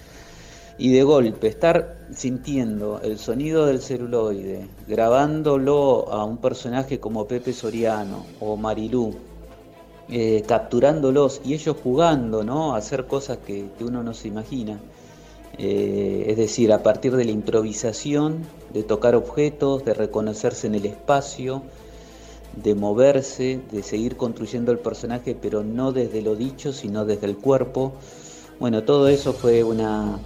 y de golpe estar sintiendo el sonido del celuloide, grabándolo a un personaje como Pepe Soriano o Marilú, eh, capturándolos y ellos jugando, ¿no? Hacer cosas que, uno no se imagina. Eh, es decir, a partir de la improvisación, de tocar objetos, de reconocerse en el espacio, de moverse, de seguir construyendo el personaje, pero no desde lo dicho, sino desde el cuerpo. Bueno, todo eso fue una,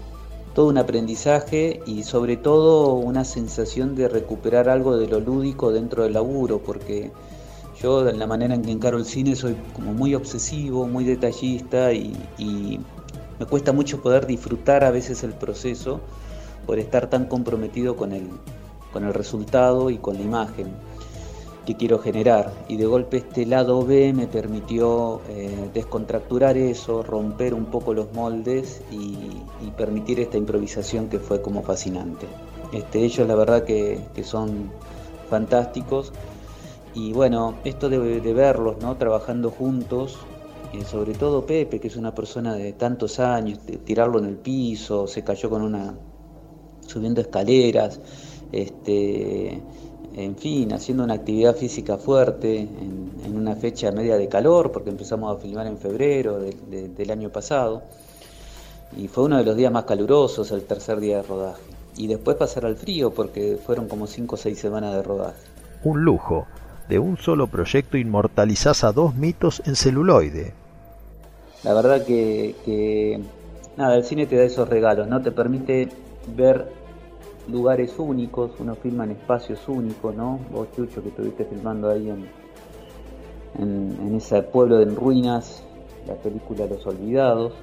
todo un aprendizaje y sobre todo una sensación de recuperar algo de lo lúdico dentro del laburo, porque yo en la manera en que encaro el cine soy como muy obsesivo, muy detallista y, me cuesta mucho poder disfrutar a veces el proceso por estar tan comprometido con el, con el resultado y con la imagen que quiero generar. Y de golpe este lado B me permitió eh, descontracturar eso, romper un poco los moldes y, permitir esta improvisación que fue como fascinante. Este, ellos la verdad que, son fantásticos y bueno, esto de, verlos ¿no? trabajando juntos, y sobre todo Pepe, que es una persona de tantos años, tirarlo en el piso, se cayó con una subiendo escaleras, este, en fin, haciendo una actividad física fuerte en, una fecha media de calor, porque empezamos a filmar en febrero del año pasado, y fue uno de los días más calurosos, el tercer día de rodaje. Y después pasar al frío, porque fueron como 5 o 6 semanas de rodaje. Un lujo. De un solo proyecto inmortalizás a dos mitos en celuloide. La verdad que, que nada, el cine te da esos regalos, ¿no? Te permite ver lugares únicos, uno filma en espacios únicos, ¿no? Vos, Chucho, que estuviste filmando ahí en, en, ese pueblo de ruinas, la película Los Olvidados.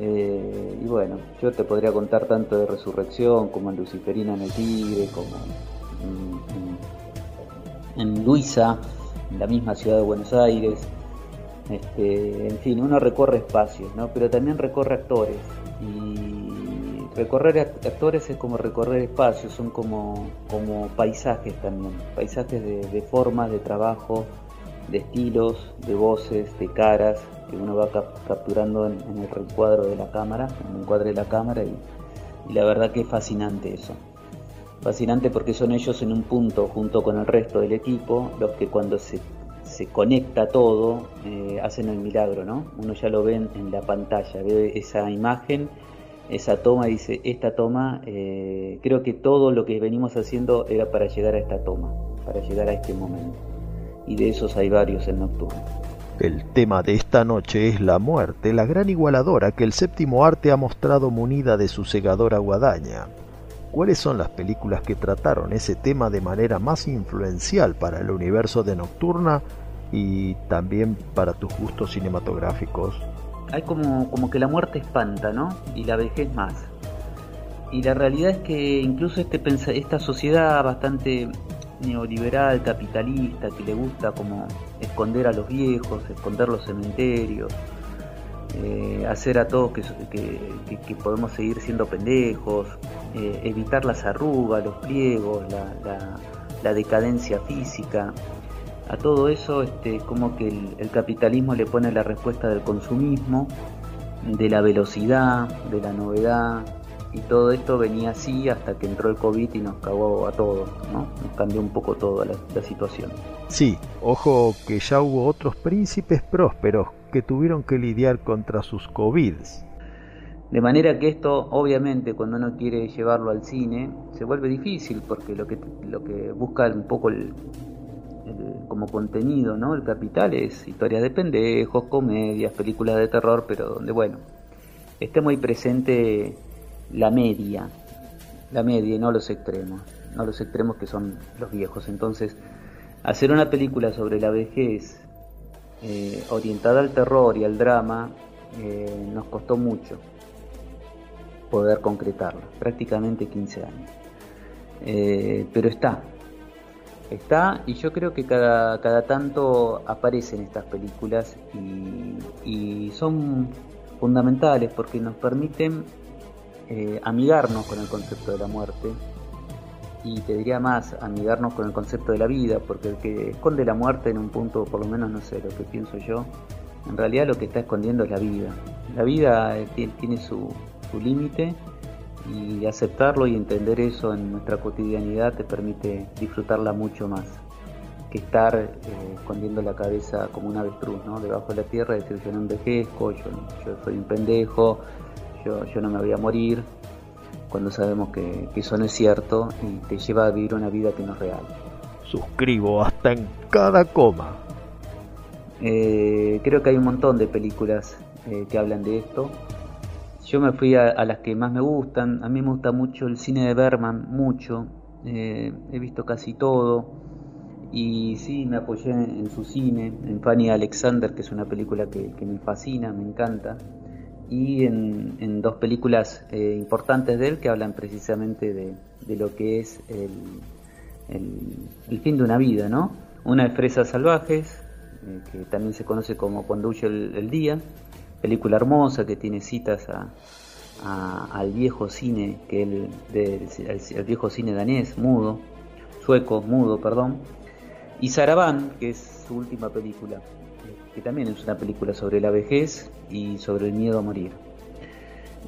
Eh, y bueno, yo te podría contar tanto de Resurrección como en Luciferina en el Tigre, como en, en, Luisa, en la misma ciudad de Buenos Aires. Este, en fin, uno recorre espacios, ¿no? pero también recorre actores. Y Recorrer actores es como recorrer espacios, son como, como paisajes también, paisajes de, formas, de trabajo, de estilos, de voces, de caras, que uno va capturando en, el recuadro de la cámara, en el encuadre de la cámara y, la verdad que es fascinante eso. Fascinante porque son ellos en un punto junto con el resto del equipo los que cuando se, conecta todo eh, hacen el milagro, ¿no? Uno ya lo ve en la pantalla, ve esa imagen esa toma, dice, esta toma, eh, creo que todo lo que venimos haciendo era para llegar a esta toma, para llegar a este momento. Y de esos hay varios en Nocturno. El tema de esta noche es la muerte, la gran igualadora que el séptimo arte ha mostrado munida de su cegadora guadaña. ¿Cuáles son las películas que trataron ese tema de manera más influencial para el universo de Nocturna y también para tus gustos cinematográficos? Hay como, como que la muerte espanta, ¿no? Y la vejez más. Y la realidad es que incluso este, esta sociedad bastante neoliberal, capitalista, que le gusta como esconder a los viejos, esconder los cementerios, eh, hacer a todos que, podemos seguir siendo pendejos, eh, evitar las arrugas, los pliegos, la decadencia física, a todo eso este, como que el, capitalismo le pone la respuesta del consumismo, de la velocidad, de la novedad, y todo esto venía así hasta que entró el COVID y nos cagó a todos, ¿no? Nos cambió un poco toda la, la, situación. Sí, ojo que ya hubo otros príncipes prósperos que tuvieron que lidiar contra sus COVIDs. De manera que esto, obviamente, cuando uno quiere llevarlo al cine, se vuelve difícil porque lo que, lo que busca un poco el, como contenido, ¿no? El capital es historias de pendejos, comedias, películas de terror, pero donde, bueno, esté muy presente la media, la media y no los extremos, no los extremos que son los viejos. Entonces, hacer una película sobre la vejez eh, orientada al terror y al drama eh, nos costó mucho poder concretarla, prácticamente 15 años. Eh, pero está, está y yo creo que cada, cada tanto aparecen estas películas y, son fundamentales porque nos permiten eh, amigarnos con el concepto de la muerte y te diría más, amigarnos con el concepto de la vida, porque el que esconde la muerte en un punto, por lo menos no sé lo que pienso yo, en realidad lo que está escondiendo es la vida. La vida eh, tiene su, su límite y aceptarlo y entender eso en nuestra cotidianidad te permite disfrutarla mucho más que estar eh, escondiendo la cabeza como un avestruz, ¿no? Debajo de la tierra, decir yo no envejezco, yo, yo soy un pendejo, yo, yo no me voy a morir, cuando sabemos que, eso no es cierto y te lleva a vivir una vida que no es real. Suscribo hasta en cada coma. Eh, creo que hay un montón de películas eh, que hablan de esto. Yo me fui a, las que más me gustan. A mí me gusta mucho el cine de Berman, mucho. Eh, he visto casi todo. Y sí, me apoyé en, su cine, en Fanny Alexander, que es una película que, me fascina, me encanta. Y en, dos películas eh, importantes de él que hablan precisamente de, lo que es el, fin de una vida, ¿no? Una es Fresas Salvajes, eh, que también se conoce como Cuando huye el día, película hermosa que tiene citas al viejo cine que él, del, viejo cine danés mudo sueco mudo perdón. Y Saravan que es su última película que también es una película sobre la vejez y sobre el miedo a morir.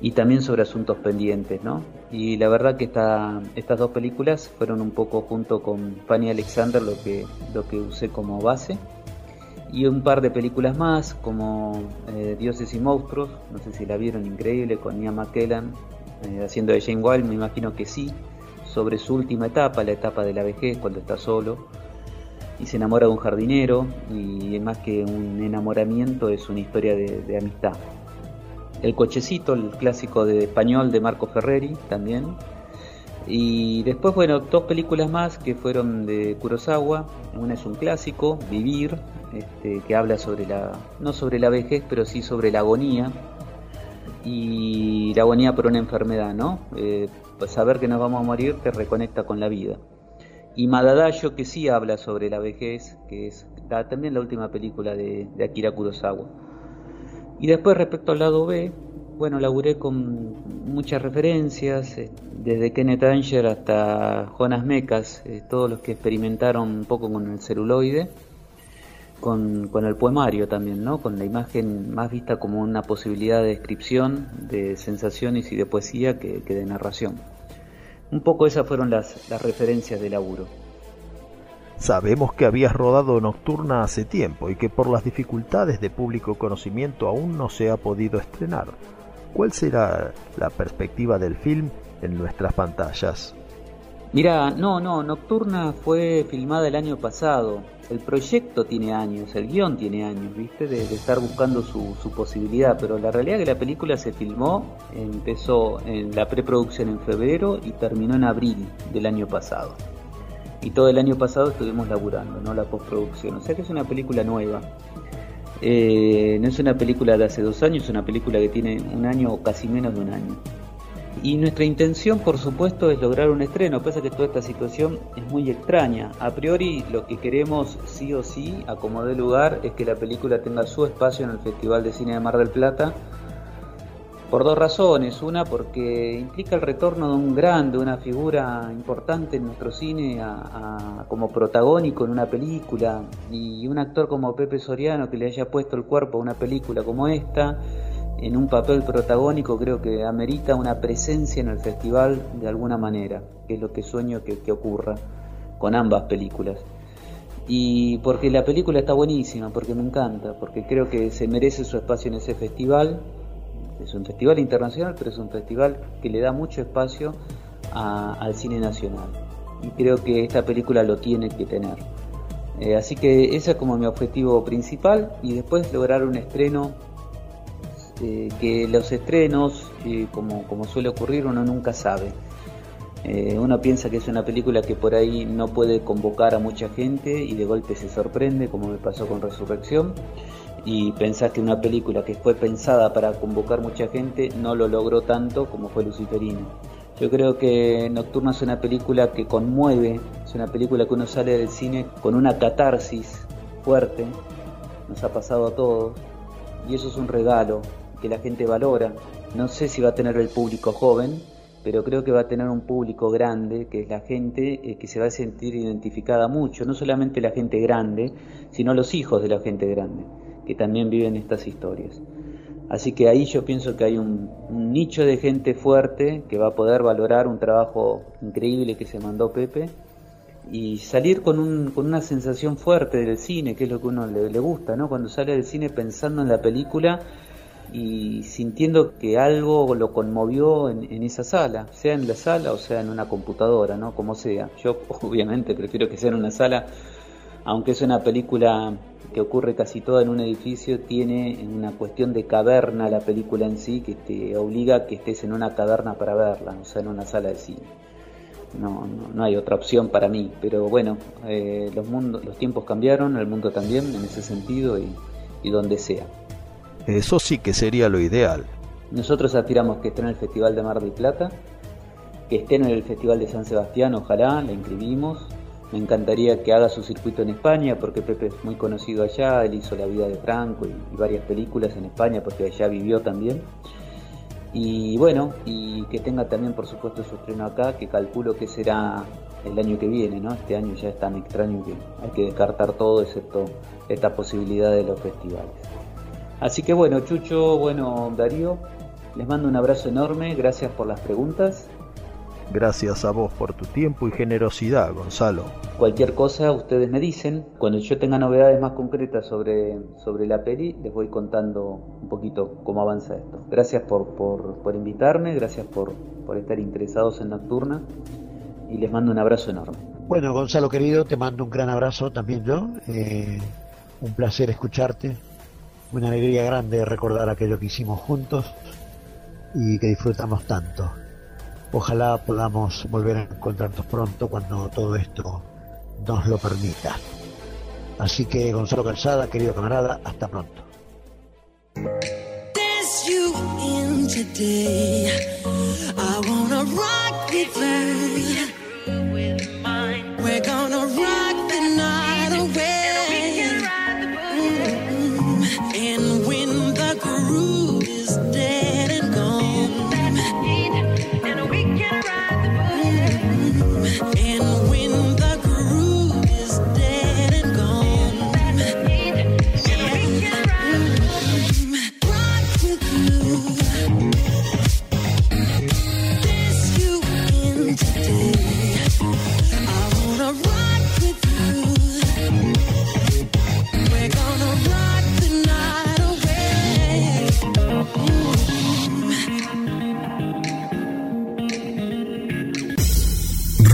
Y también sobre asuntos pendientes no y la verdad que esta, estas dos películas fueron un poco junto con Fanny Alexander lo que lo que usé como base y un par de películas más como eh, Dioses y Monstruos, no sé si la vieron, increíble, con Ian McKellen eh, haciendo de Jane Wild, me imagino que sí, sobre su última etapa, la etapa de la vejez, cuando está solo y se enamora de un jardinero y más que un enamoramiento es una historia de, de amistad. El cochecito, el clásico de español de Marco Ferreri también, y después, bueno, dos películas más que fueron de Kurosawa. Una es un clásico, Vivir, este, que habla sobre la, no sobre la vejez, pero sí sobre la agonía. Y la agonía por una enfermedad, ¿no? Eh, saber que nos vamos a morir te reconecta con la vida. Y Madadayo, que sí habla sobre la vejez, que es también la última película de, de Akira Kurosawa. Y después, respecto al lado B, bueno, laburé con muchas referencias, eh, desde Kenneth Anger hasta Jonas Mecas, eh, todos los que experimentaron un poco con el celuloide, con, el poemario también, ¿no? con la imagen más vista como una posibilidad de descripción, de sensaciones y de poesía que, de narración. Un poco esas fueron las, las referencias de laburo. Sabemos que habías rodado Nocturna hace tiempo y que por las dificultades de público conocimiento aún no se ha podido estrenar. ¿Cuál será la perspectiva del film en nuestras pantallas? Mira, no, no, Nocturna fue filmada el año pasado. El proyecto tiene años, el guion tiene años, ¿viste? De, estar buscando su, posibilidad, pero la realidad es que la película se filmó, empezó en la preproducción en febrero y terminó en abril del año pasado. Y todo el año pasado estuvimos laburando, ¿no? La postproducción. O sea que es una película nueva. Eh, no es una película de hace dos años, es una película que tiene un año o casi menos de un año. Y nuestra intención, por supuesto, es lograr un estreno. Pasa que toda esta situación es muy extraña. A priori, lo que queremos, sí o sí, a lugar, es que la película tenga su espacio en el Festival de Cine de Mar del Plata por dos razones. Una, porque implica el retorno de un grande, una figura importante en nuestro cine como protagónico en una película. Y un actor como Pepe Soriano que le haya puesto el cuerpo a una película como esta, en un papel protagónico, creo que amerita una presencia en el festival de alguna manera, que es lo que sueño que ocurra con ambas películas. Y porque la película está buenísima, porque me encanta, porque creo que se merece su espacio en ese festival Es un festival internacional, pero es un festival que le da mucho espacio al cine nacional. Y creo que esta película lo tiene que tener. Eh, así que ese es como mi objetivo principal y después lograr un estreno eh, que los estrenos, eh, como, como, suele ocurrir, uno nunca sabe. uno piensa que es una película que por ahí no puede convocar a mucha gente y de golpe se sorprende, como me pasó con Resurrección y pensás que una película que fue pensada para convocar mucha gente no lo logró tanto como fue Luciferino. Yo creo que Nocturna es una película que conmueve, es una película que uno sale del cine con una catarsis fuerte, nos ha pasado a todos, y eso es un regalo que la gente valora. No sé si va a tener el público joven, pero creo que va a tener un público grande, que es la gente eh, que se va a sentir identificada mucho, no solamente la gente grande, sino los hijos de la gente grande que también viven estas historias. Así que ahí yo pienso que hay un, nicho de gente fuerte que va a poder valorar un trabajo increíble que se mandó Pepe y salir con, un, con una sensación fuerte del cine, que es lo que uno le, gusta, ¿no? Cuando sale del cine pensando en la película y sintiendo que algo lo conmovió en, en, esa sala, sea en la sala o sea en una computadora, ¿no? Como sea. Yo obviamente prefiero que sea en una sala, aunque es una película que ocurre casi toda en un edificio, tiene una cuestión de caverna la película en sí, que te obliga a que estés en una caverna para verla, o sea, en una sala de cine. No, no, hay otra opción para mí, pero bueno, eh, los, mundos, los tiempos cambiaron, el mundo también en ese sentido y, y donde sea. Eso sí que sería lo ideal. Nosotros aspiramos que esté en el Festival de Mar del Plata, que esté en el Festival de San Sebastián, ojalá, la inscribimos, me encantaría que haga su circuito en España porque Pepe es muy conocido allá, él hizo La vida de Franco y, varias películas en España porque allá vivió también. Y bueno, y que tenga también por supuesto su estreno acá, que calculo que será el año que viene, ¿no? Este año ya es tan extraño que hay que descartar todo excepto esta posibilidad de los festivales. Así que bueno, Chucho, bueno, Darío, les mando un abrazo enorme, gracias por las preguntas Gracias a vos por tu tiempo y generosidad, Gonzalo. Cualquier cosa ustedes me dicen. Cuando yo tenga novedades más concretas sobre, sobre la peli, les voy contando un poquito cómo avanza esto. Gracias por, por, invitarme, gracias por, por estar interesados en Nocturna y les mando un abrazo enorme. Bueno, Gonzalo querido, te mando un gran abrazo también yo. Eh, un placer escucharte. Una alegría grande recordar aquello que hicimos juntos y que disfrutamos tanto. Ojalá podamos volver a encontrarnos pronto cuando todo esto nos lo permita. Así que Gonzalo Calzada, querido camarada, hasta pronto.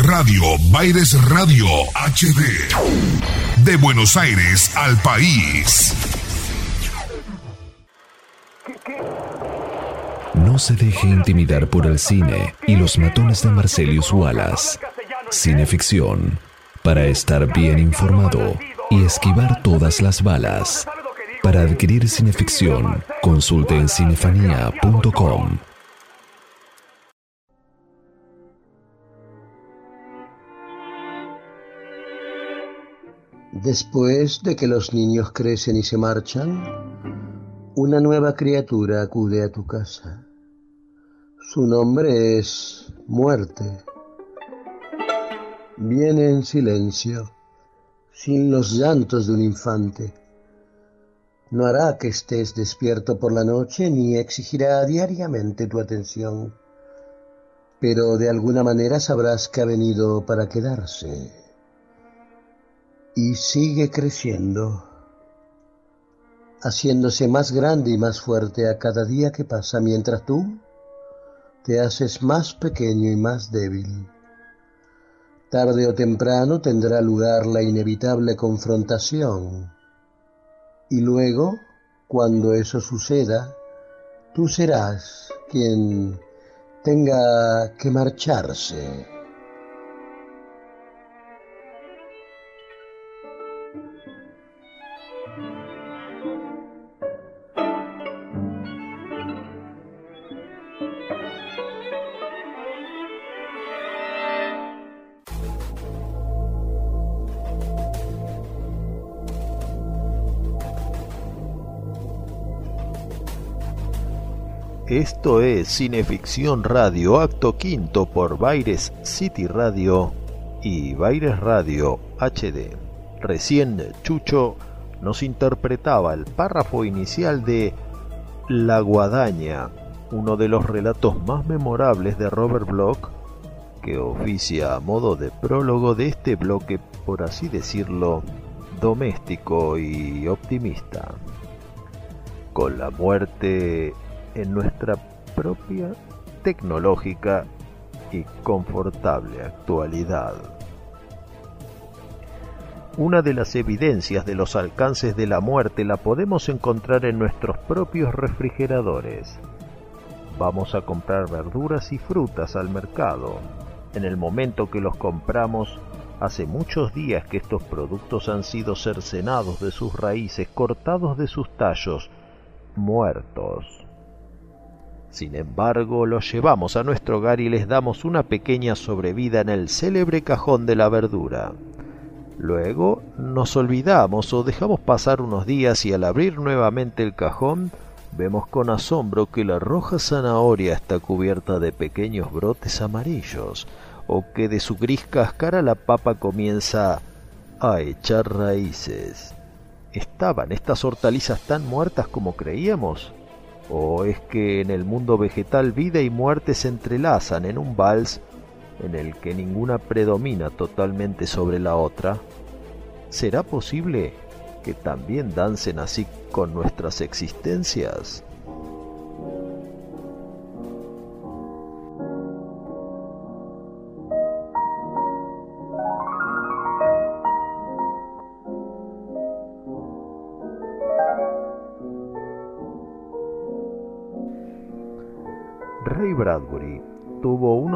Radio Baires Radio HD. De Buenos Aires al país. No se deje intimidar por el cine y los matones de Marcelius Wallace. Cineficción. Para estar bien informado y esquivar todas las balas. Para adquirir cineficción, consulte en cinefanía.com. Después de que los niños crecen y se marchan, una nueva criatura acude a tu casa. Su nombre es muerte. Viene en silencio, sin los llantos de un infante. No hará que estés despierto por la noche ni exigirá diariamente tu atención, pero de alguna manera sabrás que ha venido para quedarse y sigue creciendo. haciéndose más grande y más fuerte a cada día que pasa, mientras tú te haces más pequeño y más débil. Tarde o temprano tendrá lugar la inevitable confrontación. Y luego, cuando eso suceda, tú serás quien tenga que marcharse. Esto es Cineficción Radio, acto quinto por Baires City Radio y Baires Radio HD. Recién Chucho nos interpretaba el párrafo inicial de La Guadaña, uno de los relatos más memorables de Robert Bloch, que oficia a modo de prólogo de este bloque, por así decirlo, doméstico y optimista. Con la muerte en nuestra propia tecnológica y confortable actualidad. Una de las evidencias de los alcances de la muerte la podemos encontrar en nuestros propios refrigeradores. Vamos a comprar verduras y frutas al mercado. En el momento que los compramos, hace muchos días que estos productos han sido cercenados de sus raíces, cortados de sus tallos, muertos. Sin embargo, los llevamos a nuestro hogar y les damos una pequeña sobrevida en el célebre cajón de la verdura. Luego nos olvidamos o dejamos pasar unos días y al abrir nuevamente el cajón vemos con asombro que la roja zanahoria está cubierta de pequeños brotes amarillos o que de su gris cáscara la papa comienza a echar raíces. ¿Estaban estas hortalizas tan muertas como creíamos? ¿O es que en el mundo vegetal vida y muerte se entrelazan en un vals en el que ninguna predomina totalmente sobre la otra? ¿Será posible que también dancen así con nuestras existencias?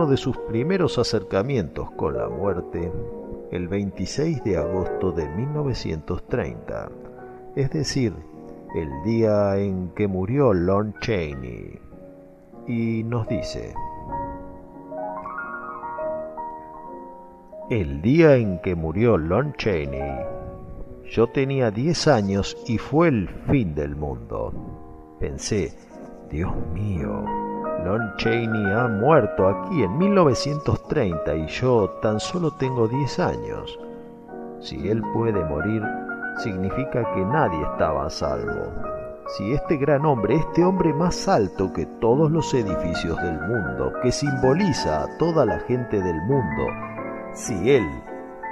Uno de sus primeros acercamientos con la muerte el 26 de agosto de 1930, es decir, el día en que murió Lon Chaney. Y nos dice, el día en que murió Lon Chaney, yo tenía 10 años y fue el fin del mundo. Pensé, Dios mío, Lon Chaney ha muerto aquí en 1930 y yo tan solo tengo 10 años. Si él puede morir, significa que nadie estaba a salvo. Si este gran hombre, este hombre más alto que todos los edificios del mundo, que simboliza a toda la gente del mundo, si él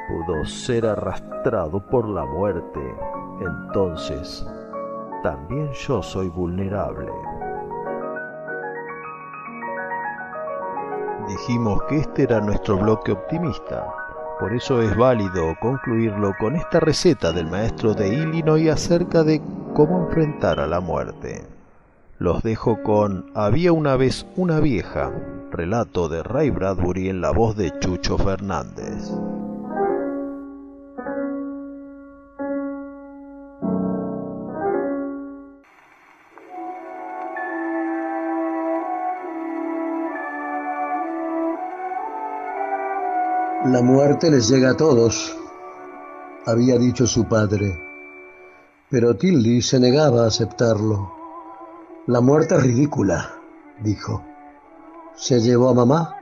pudo ser arrastrado por la muerte, entonces también yo soy vulnerable. Dijimos que este era nuestro bloque optimista, por eso es válido concluirlo con esta receta del maestro de Illinois acerca de cómo enfrentar a la muerte. Los dejo con Había una vez una vieja, relato de Ray Bradbury en la voz de Chucho Fernández. La muerte les llega a todos, había dicho su padre, pero Tilly se negaba a aceptarlo. La muerte es ridícula, dijo. Se llevó a mamá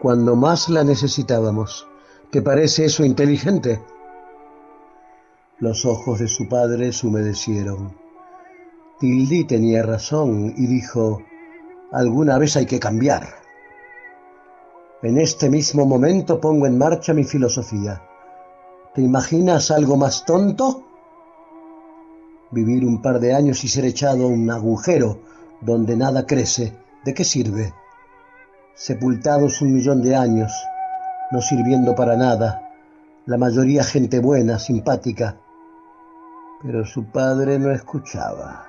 cuando más la necesitábamos. ¿Te parece eso inteligente? Los ojos de su padre se humedecieron. Tilly tenía razón y dijo, alguna vez hay que cambiar. En este mismo momento pongo en marcha mi filosofía. ¿Te imaginas algo más tonto? Vivir un par de años y ser echado a un agujero donde nada crece, ¿de qué sirve? Sepultados un millón de años, no sirviendo para nada, la mayoría gente buena, simpática, pero su padre no escuchaba.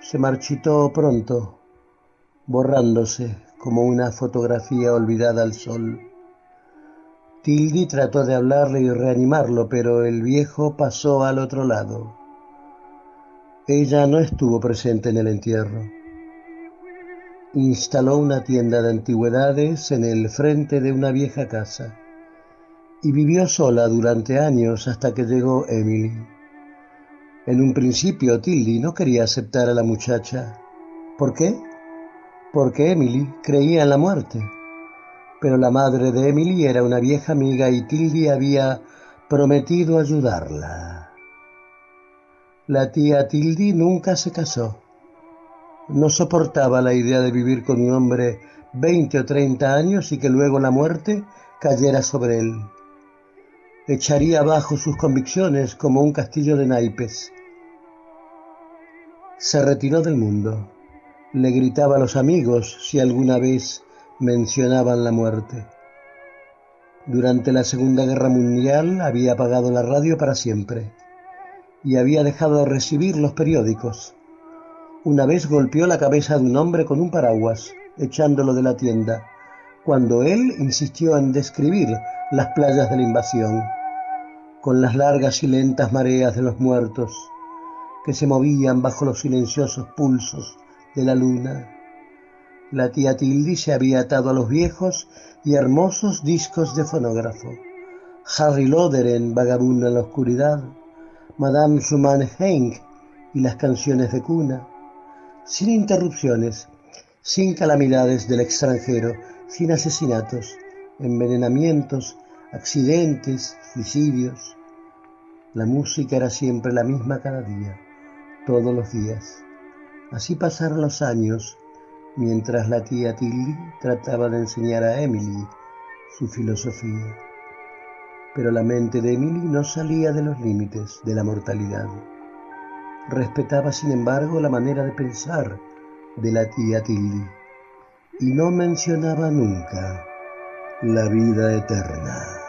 Se marchitó pronto, borrándose como una fotografía olvidada al sol. Tildy trató de hablarle y reanimarlo, pero el viejo pasó al otro lado. Ella no estuvo presente en el entierro. Instaló una tienda de antigüedades en el frente de una vieja casa y vivió sola durante años hasta que llegó Emily. En un principio Tilly no quería aceptar a la muchacha. ¿Por qué? Porque Emily creía en la muerte. Pero la madre de Emily era una vieja amiga y Tilly había prometido ayudarla. La tía Tildy nunca se casó. No soportaba la idea de vivir con un hombre veinte o treinta años y que luego la muerte cayera sobre él. Echaría abajo sus convicciones como un castillo de naipes. Se retiró del mundo. Le gritaba a los amigos si alguna vez mencionaban la muerte. Durante la Segunda Guerra Mundial había apagado la radio para siempre y había dejado de recibir los periódicos. Una vez golpeó la cabeza de un hombre con un paraguas, echándolo de la tienda, cuando él insistió en describir las playas de la invasión, con las largas y lentas mareas de los muertos que se movían bajo los silenciosos pulsos de la luna. La tía Tildy se había atado a los viejos y hermosos discos de fonógrafo. Harry en Vagabundo en la Oscuridad, Madame Schumann Henk y las canciones de cuna, sin interrupciones, sin calamidades del extranjero, sin asesinatos, envenenamientos, accidentes, suicidios. La música era siempre la misma cada día, todos los días. Así pasaron los años mientras la tía Tilly trataba de enseñar a Emily su filosofía pero la mente de Emily no salía de los límites de la mortalidad. Respetaba, sin embargo, la manera de pensar de la tía Tilly y no mencionaba nunca la vida eterna.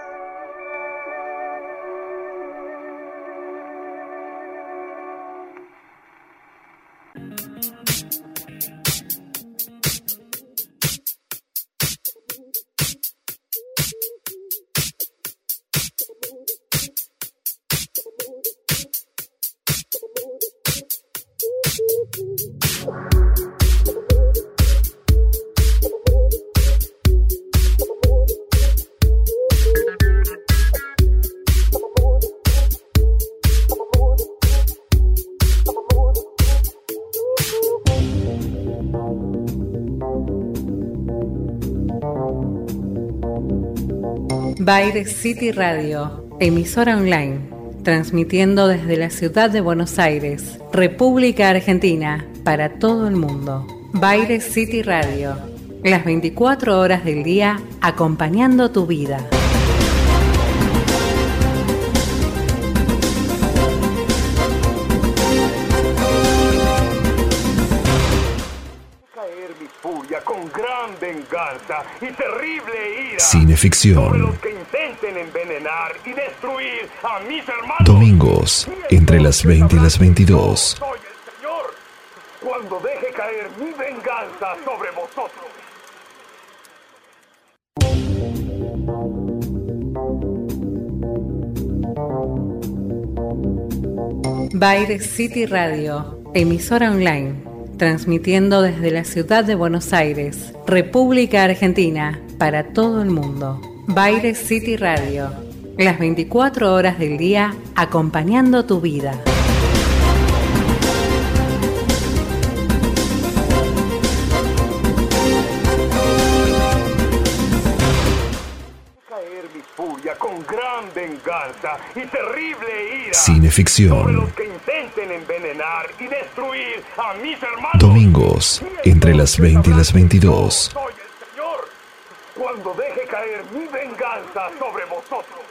Baire City Radio, emisora online, transmitiendo desde la ciudad de Buenos Aires, República Argentina, para todo el mundo. Baire City Radio, las 24 horas del día acompañando tu vida. venganza y terrible ira. Cineficción. Los que intenten envenenar y destruir a mis hermanos. Domingos, entre las 20 y las 22. Soy el Señor cuando deje caer mi venganza sobre vosotros. Baire City Radio, emisora online transmitiendo desde la ciudad de Buenos Aires, República Argentina, para todo el mundo. Baile City Radio, las 24 horas del día acompañando tu vida. con gran venganza y terrible ira. Cineficción. los que intenten envenenar y destruir a mis hermanos. Domingos, entre las 20 y las 22. Soy el Señor cuando deje caer mi venganza sobre vosotros.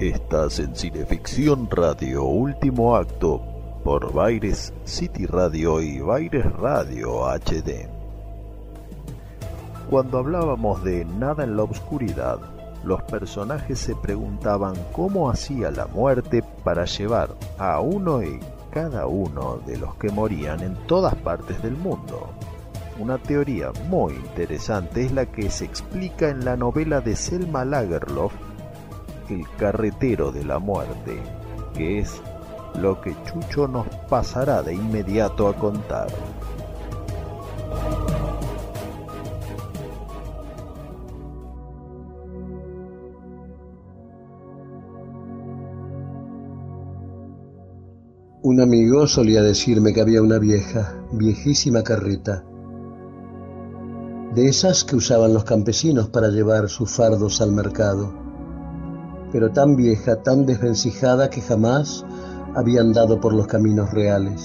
Estás en Cineficción Radio, último acto, por Baires City Radio y Baires Radio HD. Cuando hablábamos de Nada en la Oscuridad, los personajes se preguntaban cómo hacía la muerte para llevar a uno y cada uno de los que morían en todas partes del mundo. Una teoría muy interesante es la que se explica en la novela de Selma Lagerlof, El carretero de la muerte, que es lo que Chucho nos pasará de inmediato a contar. Un amigo solía decirme que había una vieja, viejísima carreta, de esas que usaban los campesinos para llevar sus fardos al mercado, pero tan vieja, tan desvencijada que jamás había andado por los caminos reales.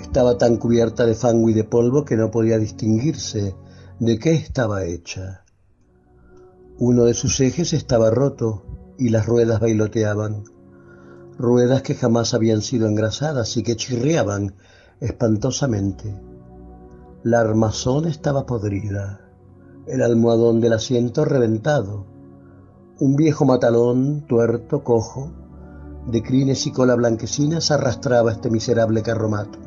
Estaba tan cubierta de fango y de polvo que no podía distinguirse de qué estaba hecha. Uno de sus ejes estaba roto y las ruedas bailoteaban ruedas que jamás habían sido engrasadas y que chirriaban espantosamente. La armazón estaba podrida, el almohadón del asiento reventado, un viejo matalón tuerto, cojo, de crines y cola blanquecinas arrastraba este miserable carromato.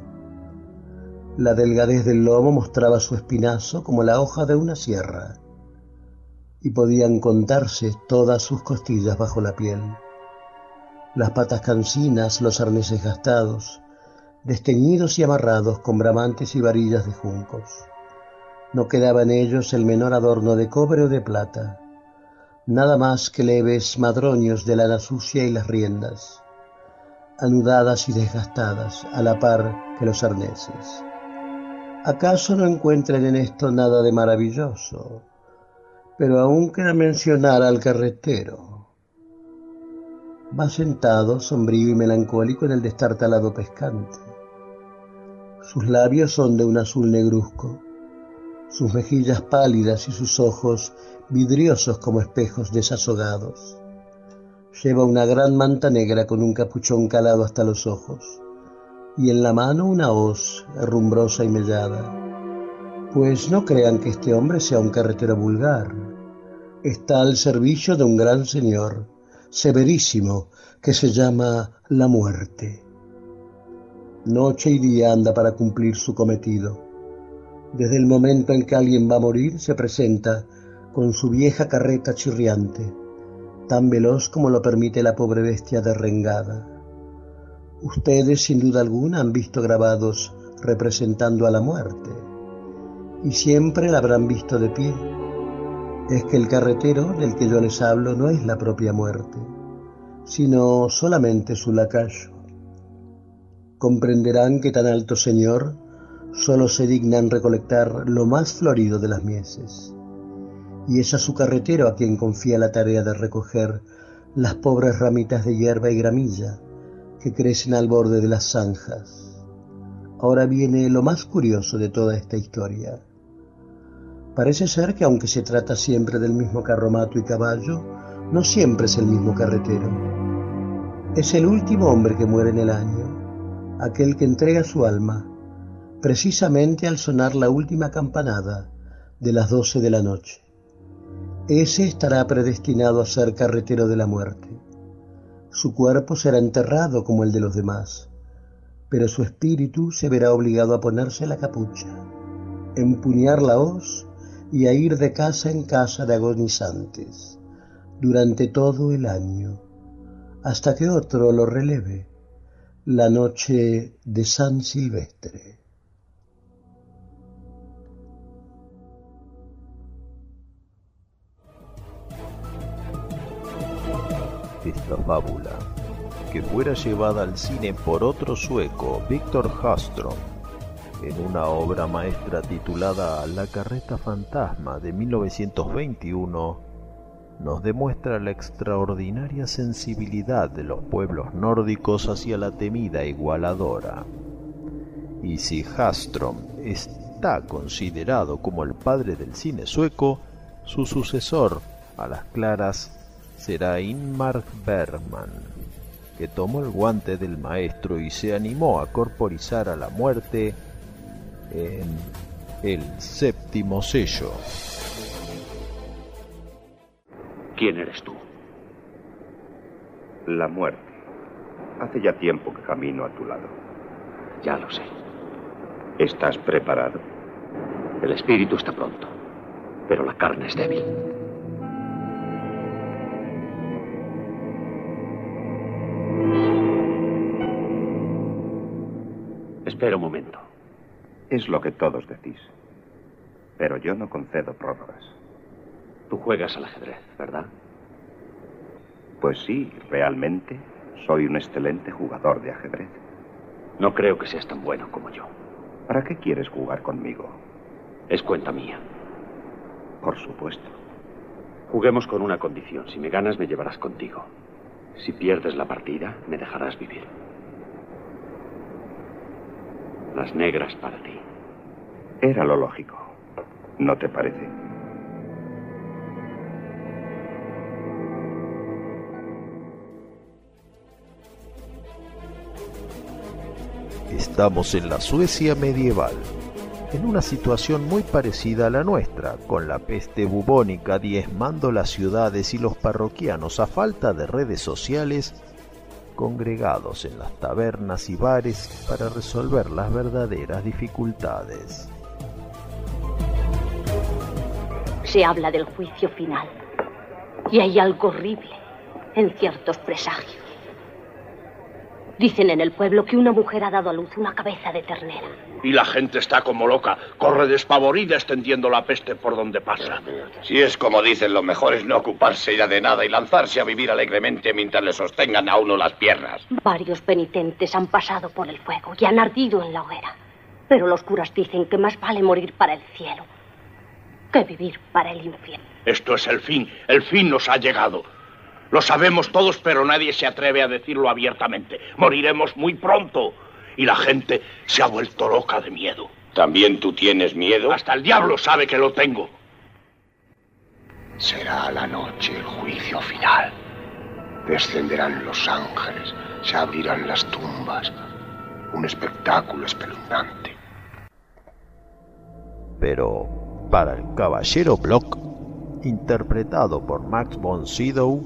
La delgadez del lomo mostraba su espinazo como la hoja de una sierra, y podían contarse todas sus costillas bajo la piel las patas cansinas, los arneses gastados, desteñidos y amarrados con bramantes y varillas de juncos. No quedaba en ellos el menor adorno de cobre o de plata, nada más que leves madroños de lana sucia y las riendas, anudadas y desgastadas a la par que los arneses. ¿Acaso no encuentran en esto nada de maravilloso? Pero aún queda mencionar al carretero Va sentado, sombrío y melancólico en el destartalado pescante. Sus labios son de un azul negruzco, sus mejillas pálidas y sus ojos vidriosos como espejos desazogados. Lleva una gran manta negra con un capuchón calado hasta los ojos, y en la mano una hoz herrumbrosa y mellada. Pues no crean que este hombre sea un carretero vulgar. Está al servicio de un gran señor severísimo que se llama la muerte. Noche y día anda para cumplir su cometido. Desde el momento en que alguien va a morir se presenta con su vieja carreta chirriante, tan veloz como lo permite la pobre bestia derrengada. Ustedes sin duda alguna han visto grabados representando a la muerte, y siempre la habrán visto de pie es que el carretero del que yo les hablo no es la propia muerte, sino solamente su lacayo. Comprenderán que tan alto señor solo se dignan recolectar lo más florido de las mieses, y es a su carretero a quien confía la tarea de recoger las pobres ramitas de hierba y gramilla que crecen al borde de las zanjas. Ahora viene lo más curioso de toda esta historia. Parece ser que aunque se trata siempre del mismo carromato y caballo, no siempre es el mismo carretero. Es el último hombre que muere en el año, aquel que entrega su alma, precisamente al sonar la última campanada de las doce de la noche. Ese estará predestinado a ser carretero de la muerte. Su cuerpo será enterrado como el de los demás, pero su espíritu se verá obligado a ponerse la capucha, empuñar la hoz y a ir de casa en casa de agonizantes durante todo el año, hasta que otro lo releve, la noche de San Silvestre. Esta fábula, que fuera llevada al cine por otro sueco, Víctor Hastrom, en una obra maestra titulada La carreta fantasma de 1921, nos demuestra la extraordinaria sensibilidad de los pueblos nórdicos hacia la temida igualadora. Y si Hastrom está considerado como el padre del cine sueco, su sucesor, a las claras, será Inmar Bergman, que tomó el guante del maestro y se animó a corporizar a la muerte en el séptimo sello. ¿Quién eres tú? La muerte. Hace ya tiempo que camino a tu lado. Ya lo sé. ¿Estás preparado? El espíritu está pronto, pero la carne es débil. Espera un momento. Es lo que todos decís. Pero yo no concedo prórrogas. Tú juegas al ajedrez, ¿verdad? Pues sí, realmente soy un excelente jugador de ajedrez. No creo que seas tan bueno como yo. ¿Para qué quieres jugar conmigo? Es cuenta mía. Por supuesto. Juguemos con una condición. Si me ganas, me llevarás contigo. Si pierdes la partida, me dejarás vivir. Las negras para ti. Era lo lógico. ¿No te parece? Estamos en la Suecia medieval, en una situación muy parecida a la nuestra, con la peste bubónica diezmando las ciudades y los parroquianos a falta de redes sociales congregados en las tabernas y bares para resolver las verdaderas dificultades. Se habla del juicio final y hay algo horrible en ciertos presagios. Dicen en el pueblo que una mujer ha dado a luz una cabeza de ternera. Y la gente está como loca, corre despavorida extendiendo la peste por donde pasa. Si es como dicen, lo mejor es no ocuparse ya de nada y lanzarse a vivir alegremente mientras le sostengan a uno las piernas. Varios penitentes han pasado por el fuego y han ardido en la hoguera. Pero los curas dicen que más vale morir para el cielo que vivir para el infierno. Esto es el fin, el fin nos ha llegado. Lo sabemos todos, pero nadie se atreve a decirlo abiertamente. Moriremos muy pronto. Y la gente se ha vuelto loca de miedo. ¿También tú tienes miedo? Hasta el diablo sabe que lo tengo. Será la noche el juicio final. Descenderán los ángeles, se abrirán las tumbas. Un espectáculo espeluznante. Pero para el caballero Block, interpretado por Max von Sydow,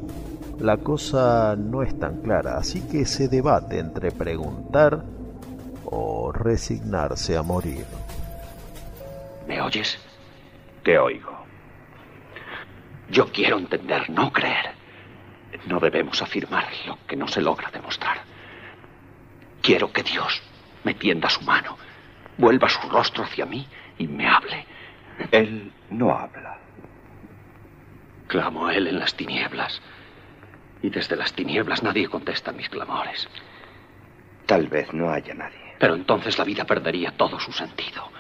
la cosa no es tan clara, así que se debate entre preguntar o resignarse a morir. ¿Me oyes? Te oigo. Yo quiero entender, no creer. No debemos afirmar lo que no se logra demostrar. Quiero que Dios me tienda su mano, vuelva su rostro hacia mí y me hable. Él no habla. Clamo a Él en las tinieblas. Y desde las tinieblas nadie contesta mis clamores. Tal vez no haya nadie. Pero entonces la vida perdería todo su sentido.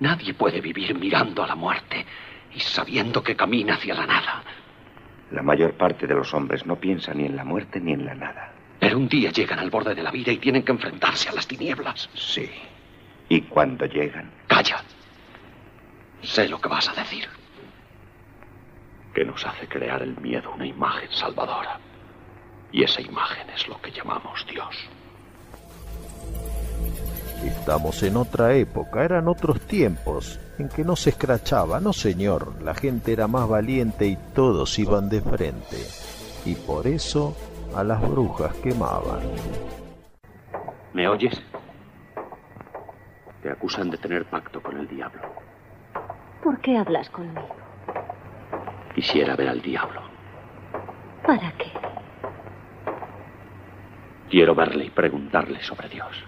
Nadie puede vivir mirando a la muerte y sabiendo que camina hacia la nada. La mayor parte de los hombres no piensa ni en la muerte ni en la nada. Pero un día llegan al borde de la vida y tienen que enfrentarse a las tinieblas. Sí. ¿Y cuando llegan? Calla. Sé lo que vas a decir. Que nos hace crear el miedo una imagen salvadora. Y esa imagen es lo que llamamos Dios. Estamos en otra época, eran otros tiempos, en que no se escrachaba, no señor, la gente era más valiente y todos iban de frente. Y por eso a las brujas quemaban. ¿Me oyes? Te acusan de tener pacto con el diablo. ¿Por qué hablas conmigo? Quisiera ver al diablo. ¿Para qué? Quiero verle y preguntarle sobre Dios.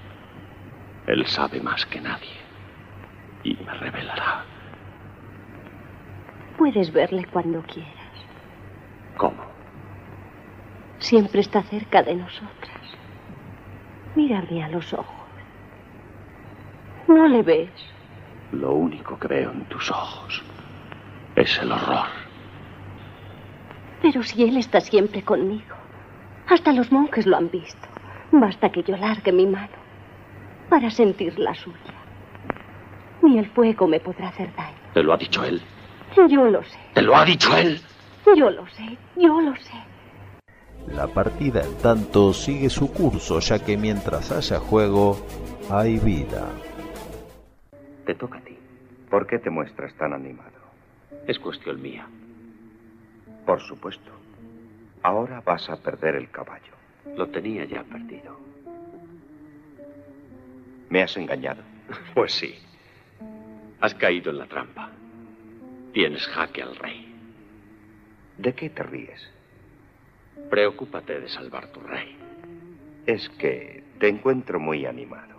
Él sabe más que nadie y me revelará. Puedes verle cuando quieras. ¿Cómo? Siempre está cerca de nosotras. Mírame a los ojos. ¿No le ves? Lo único que veo en tus ojos es el horror. Pero si él está siempre conmigo. Hasta los monjes lo han visto. Basta que yo largue mi mano para sentir la suya. Ni el fuego me podrá hacer daño. ¿Te lo ha dicho él? Yo lo sé. ¿Te lo ha dicho él? Yo lo sé, yo lo sé. La partida, en tanto, sigue su curso, ya que mientras haya juego, hay vida. Te toca a ti. ¿Por qué te muestras tan animado? Es cuestión mía. Por supuesto. Ahora vas a perder el caballo. Lo tenía ya perdido. ¿Me has engañado? Pues sí. Has caído en la trampa. Tienes jaque al rey. ¿De qué te ríes? Preocúpate de salvar tu rey. Es que te encuentro muy animado.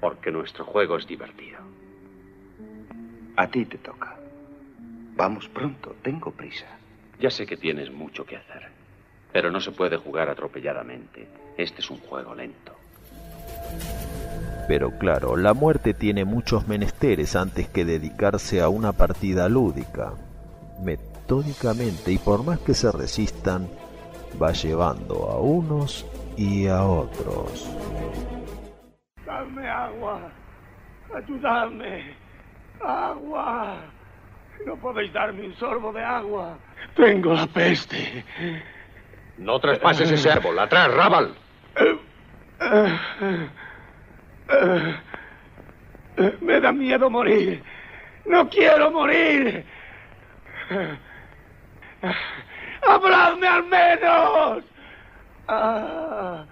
Porque nuestro juego es divertido. A ti te toca. Vamos pronto, tengo prisa. Ya sé que tienes mucho que hacer. Pero no se puede jugar atropelladamente. Este es un juego lento. Pero claro, la muerte tiene muchos menesteres antes que dedicarse a una partida lúdica. Metódicamente y por más que se resistan, va llevando a unos y a otros. Dame agua. Ayudadme. Agua. No podéis darme un sorbo de agua. Tengo la peste. No traspases ese árbol. Atrás, Rabal. Me da miedo morir. No quiero morir. ¡Habladme al menos! Ah,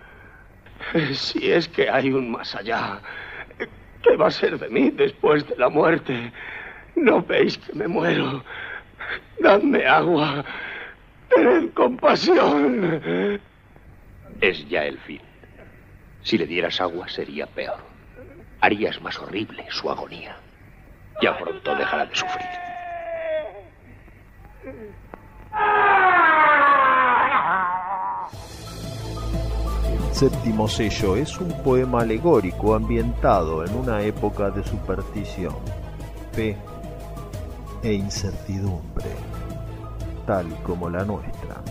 si es que hay un más allá, ¿qué va a ser de mí después de la muerte? ¿No veis que me muero? Dadme agua. Tened compasión. Es ya el fin. Si le dieras agua sería peor. Harías más horrible su agonía. Ya pronto dejará de sufrir. Séptimo sello es un poema alegórico ambientado en una época de superstición, fe e incertidumbre, tal como la nuestra.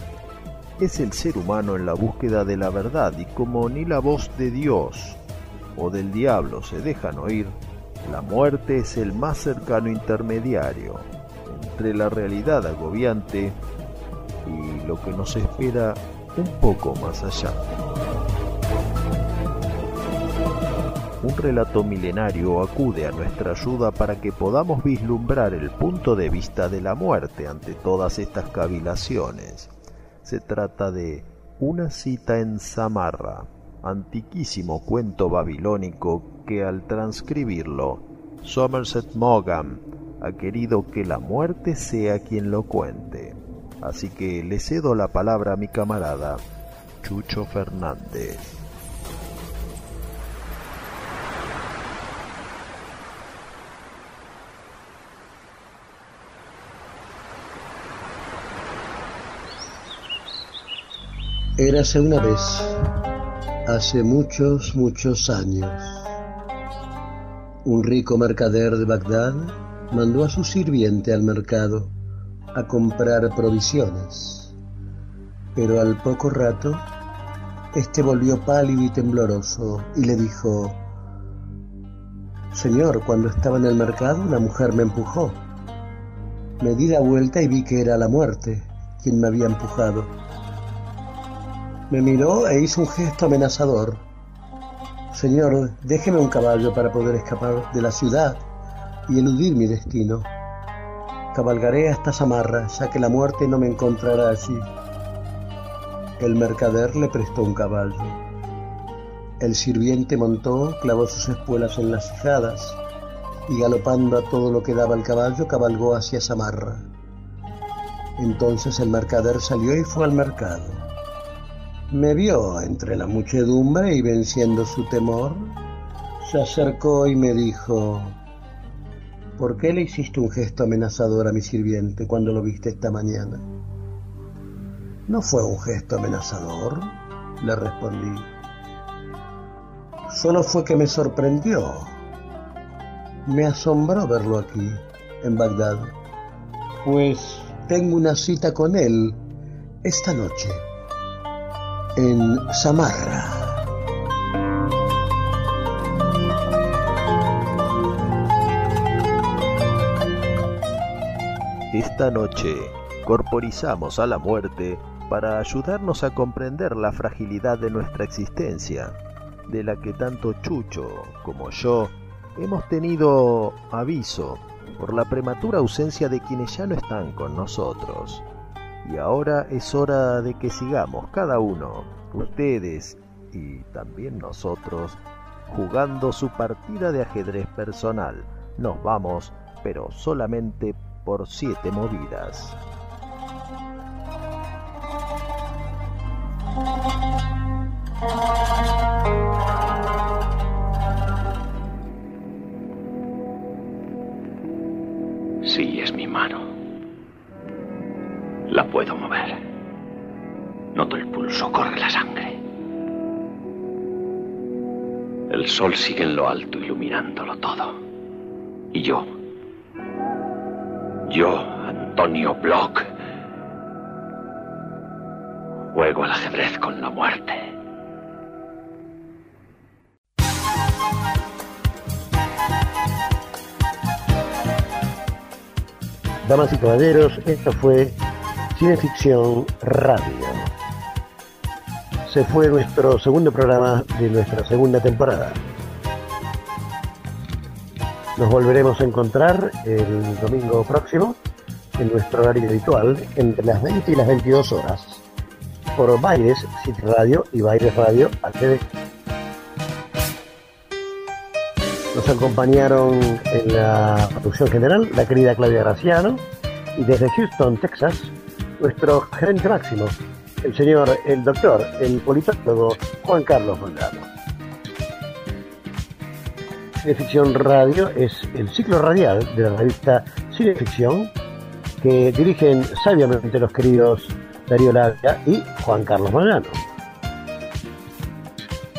Es el ser humano en la búsqueda de la verdad y como ni la voz de Dios o del diablo se dejan oír, la muerte es el más cercano intermediario entre la realidad agobiante y lo que nos espera un poco más allá. Un relato milenario acude a nuestra ayuda para que podamos vislumbrar el punto de vista de la muerte ante todas estas cavilaciones. Se trata de Una cita en Samarra, antiquísimo cuento babilónico que al transcribirlo, Somerset Maugham ha querido que la muerte sea quien lo cuente. Así que le cedo la palabra a mi camarada, Chucho Fernández. Érase una vez, hace muchos, muchos años, un rico mercader de Bagdad mandó a su sirviente al mercado a comprar provisiones, pero al poco rato este volvió pálido y tembloroso y le dijo, Señor, cuando estaba en el mercado una mujer me empujó. Me di la vuelta y vi que era la muerte quien me había empujado. Me miró e hizo un gesto amenazador. Señor, déjeme un caballo para poder escapar de la ciudad y eludir mi destino. Cabalgaré hasta Samarra, ya que la muerte no me encontrará allí. El mercader le prestó un caballo. El sirviente montó, clavó sus espuelas en las hijadas y galopando a todo lo que daba el caballo, cabalgó hacia Samarra. Entonces el mercader salió y fue al mercado. Me vio entre la muchedumbre y venciendo su temor, se acercó y me dijo, ¿por qué le hiciste un gesto amenazador a mi sirviente cuando lo viste esta mañana? No fue un gesto amenazador, le respondí. Solo fue que me sorprendió. Me asombró verlo aquí, en Bagdad, pues tengo una cita con él esta noche, en Samarra. Esta noche corporizamos a la muerte para ayudarnos a comprender la fragilidad de nuestra existencia, de la que tanto Chucho como yo hemos tenido aviso por la prematura ausencia de quienes ya no están con nosotros. Y ahora es hora de que sigamos cada uno, ustedes y también nosotros, jugando su partida de ajedrez personal. Nos vamos, pero solamente por siete movidas. Sí, es mi mano. La puedo mover. Noto el pulso, corre la sangre. El sol sigue en lo alto iluminándolo todo. Y yo, yo, Antonio Block, juego al ajedrez con la muerte. Damas y caballeros, esto fue Cineficción Radio. Se fue nuestro segundo programa de nuestra segunda temporada. Nos volveremos a encontrar el domingo próximo en nuestro horario habitual entre las 20 y las 22 horas por Baires City Radio y Baires Radio HD. Nos acompañaron en la producción general la querida Claudia Graciano y desde Houston, Texas, nuestro gerente máximo, el señor, el doctor, el politólogo Juan Carlos Mondano. Cineficción Radio es el ciclo radial de la revista Cineficción que dirigen sabiamente los queridos Darío Labia y Juan Carlos Mondano.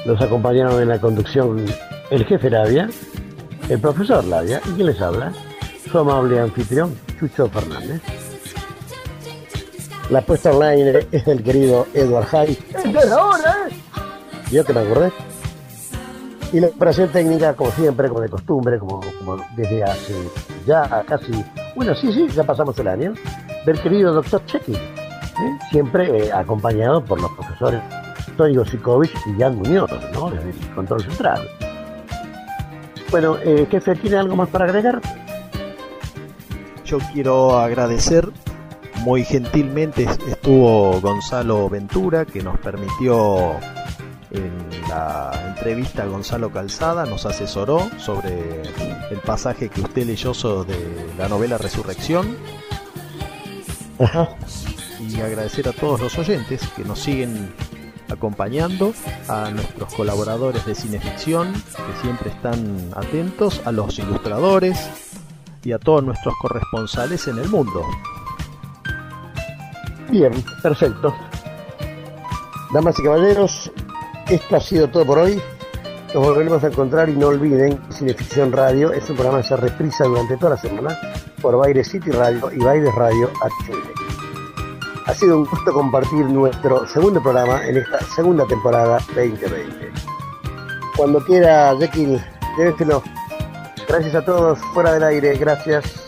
Nos acompañaron en la conducción el jefe Labia, el profesor Labia y quien les habla, su amable anfitrión Chucho Fernández. La puesta online es del querido Edward Hay. ¡Es la hora, eh! Yo que me acordé. Y la operación técnica, como siempre, como de costumbre, como, como desde hace ya casi, bueno, sí, sí, ya pasamos el año, del querido doctor Chequi, ¿eh? siempre eh, acompañado por los profesores Tony Gosikovich y Jan Muñoz, ¿no? Desde el control central. Bueno, eh, jefe, ¿tiene algo más para agregar? Yo quiero agradecer muy gentilmente estuvo Gonzalo Ventura que nos permitió en la entrevista a Gonzalo Calzada, nos asesoró sobre el pasaje que usted leyó de la novela Resurrección. Ajá. Y agradecer a todos los oyentes que nos siguen acompañando, a nuestros colaboradores de cineficción que siempre están atentos, a los ilustradores y a todos nuestros corresponsales en el mundo. Bien, perfecto. Damas y caballeros, esto ha sido todo por hoy. Nos volveremos a encontrar y no olviden, Cineficción Radio es un programa que se reprisa durante toda la semana por Baile City Radio y Baires Radio HD. Ha sido un gusto compartir nuestro segundo programa en esta segunda temporada 2020. Cuando quiera, Jekyll, lléveselo. Gracias a todos, fuera del aire, gracias.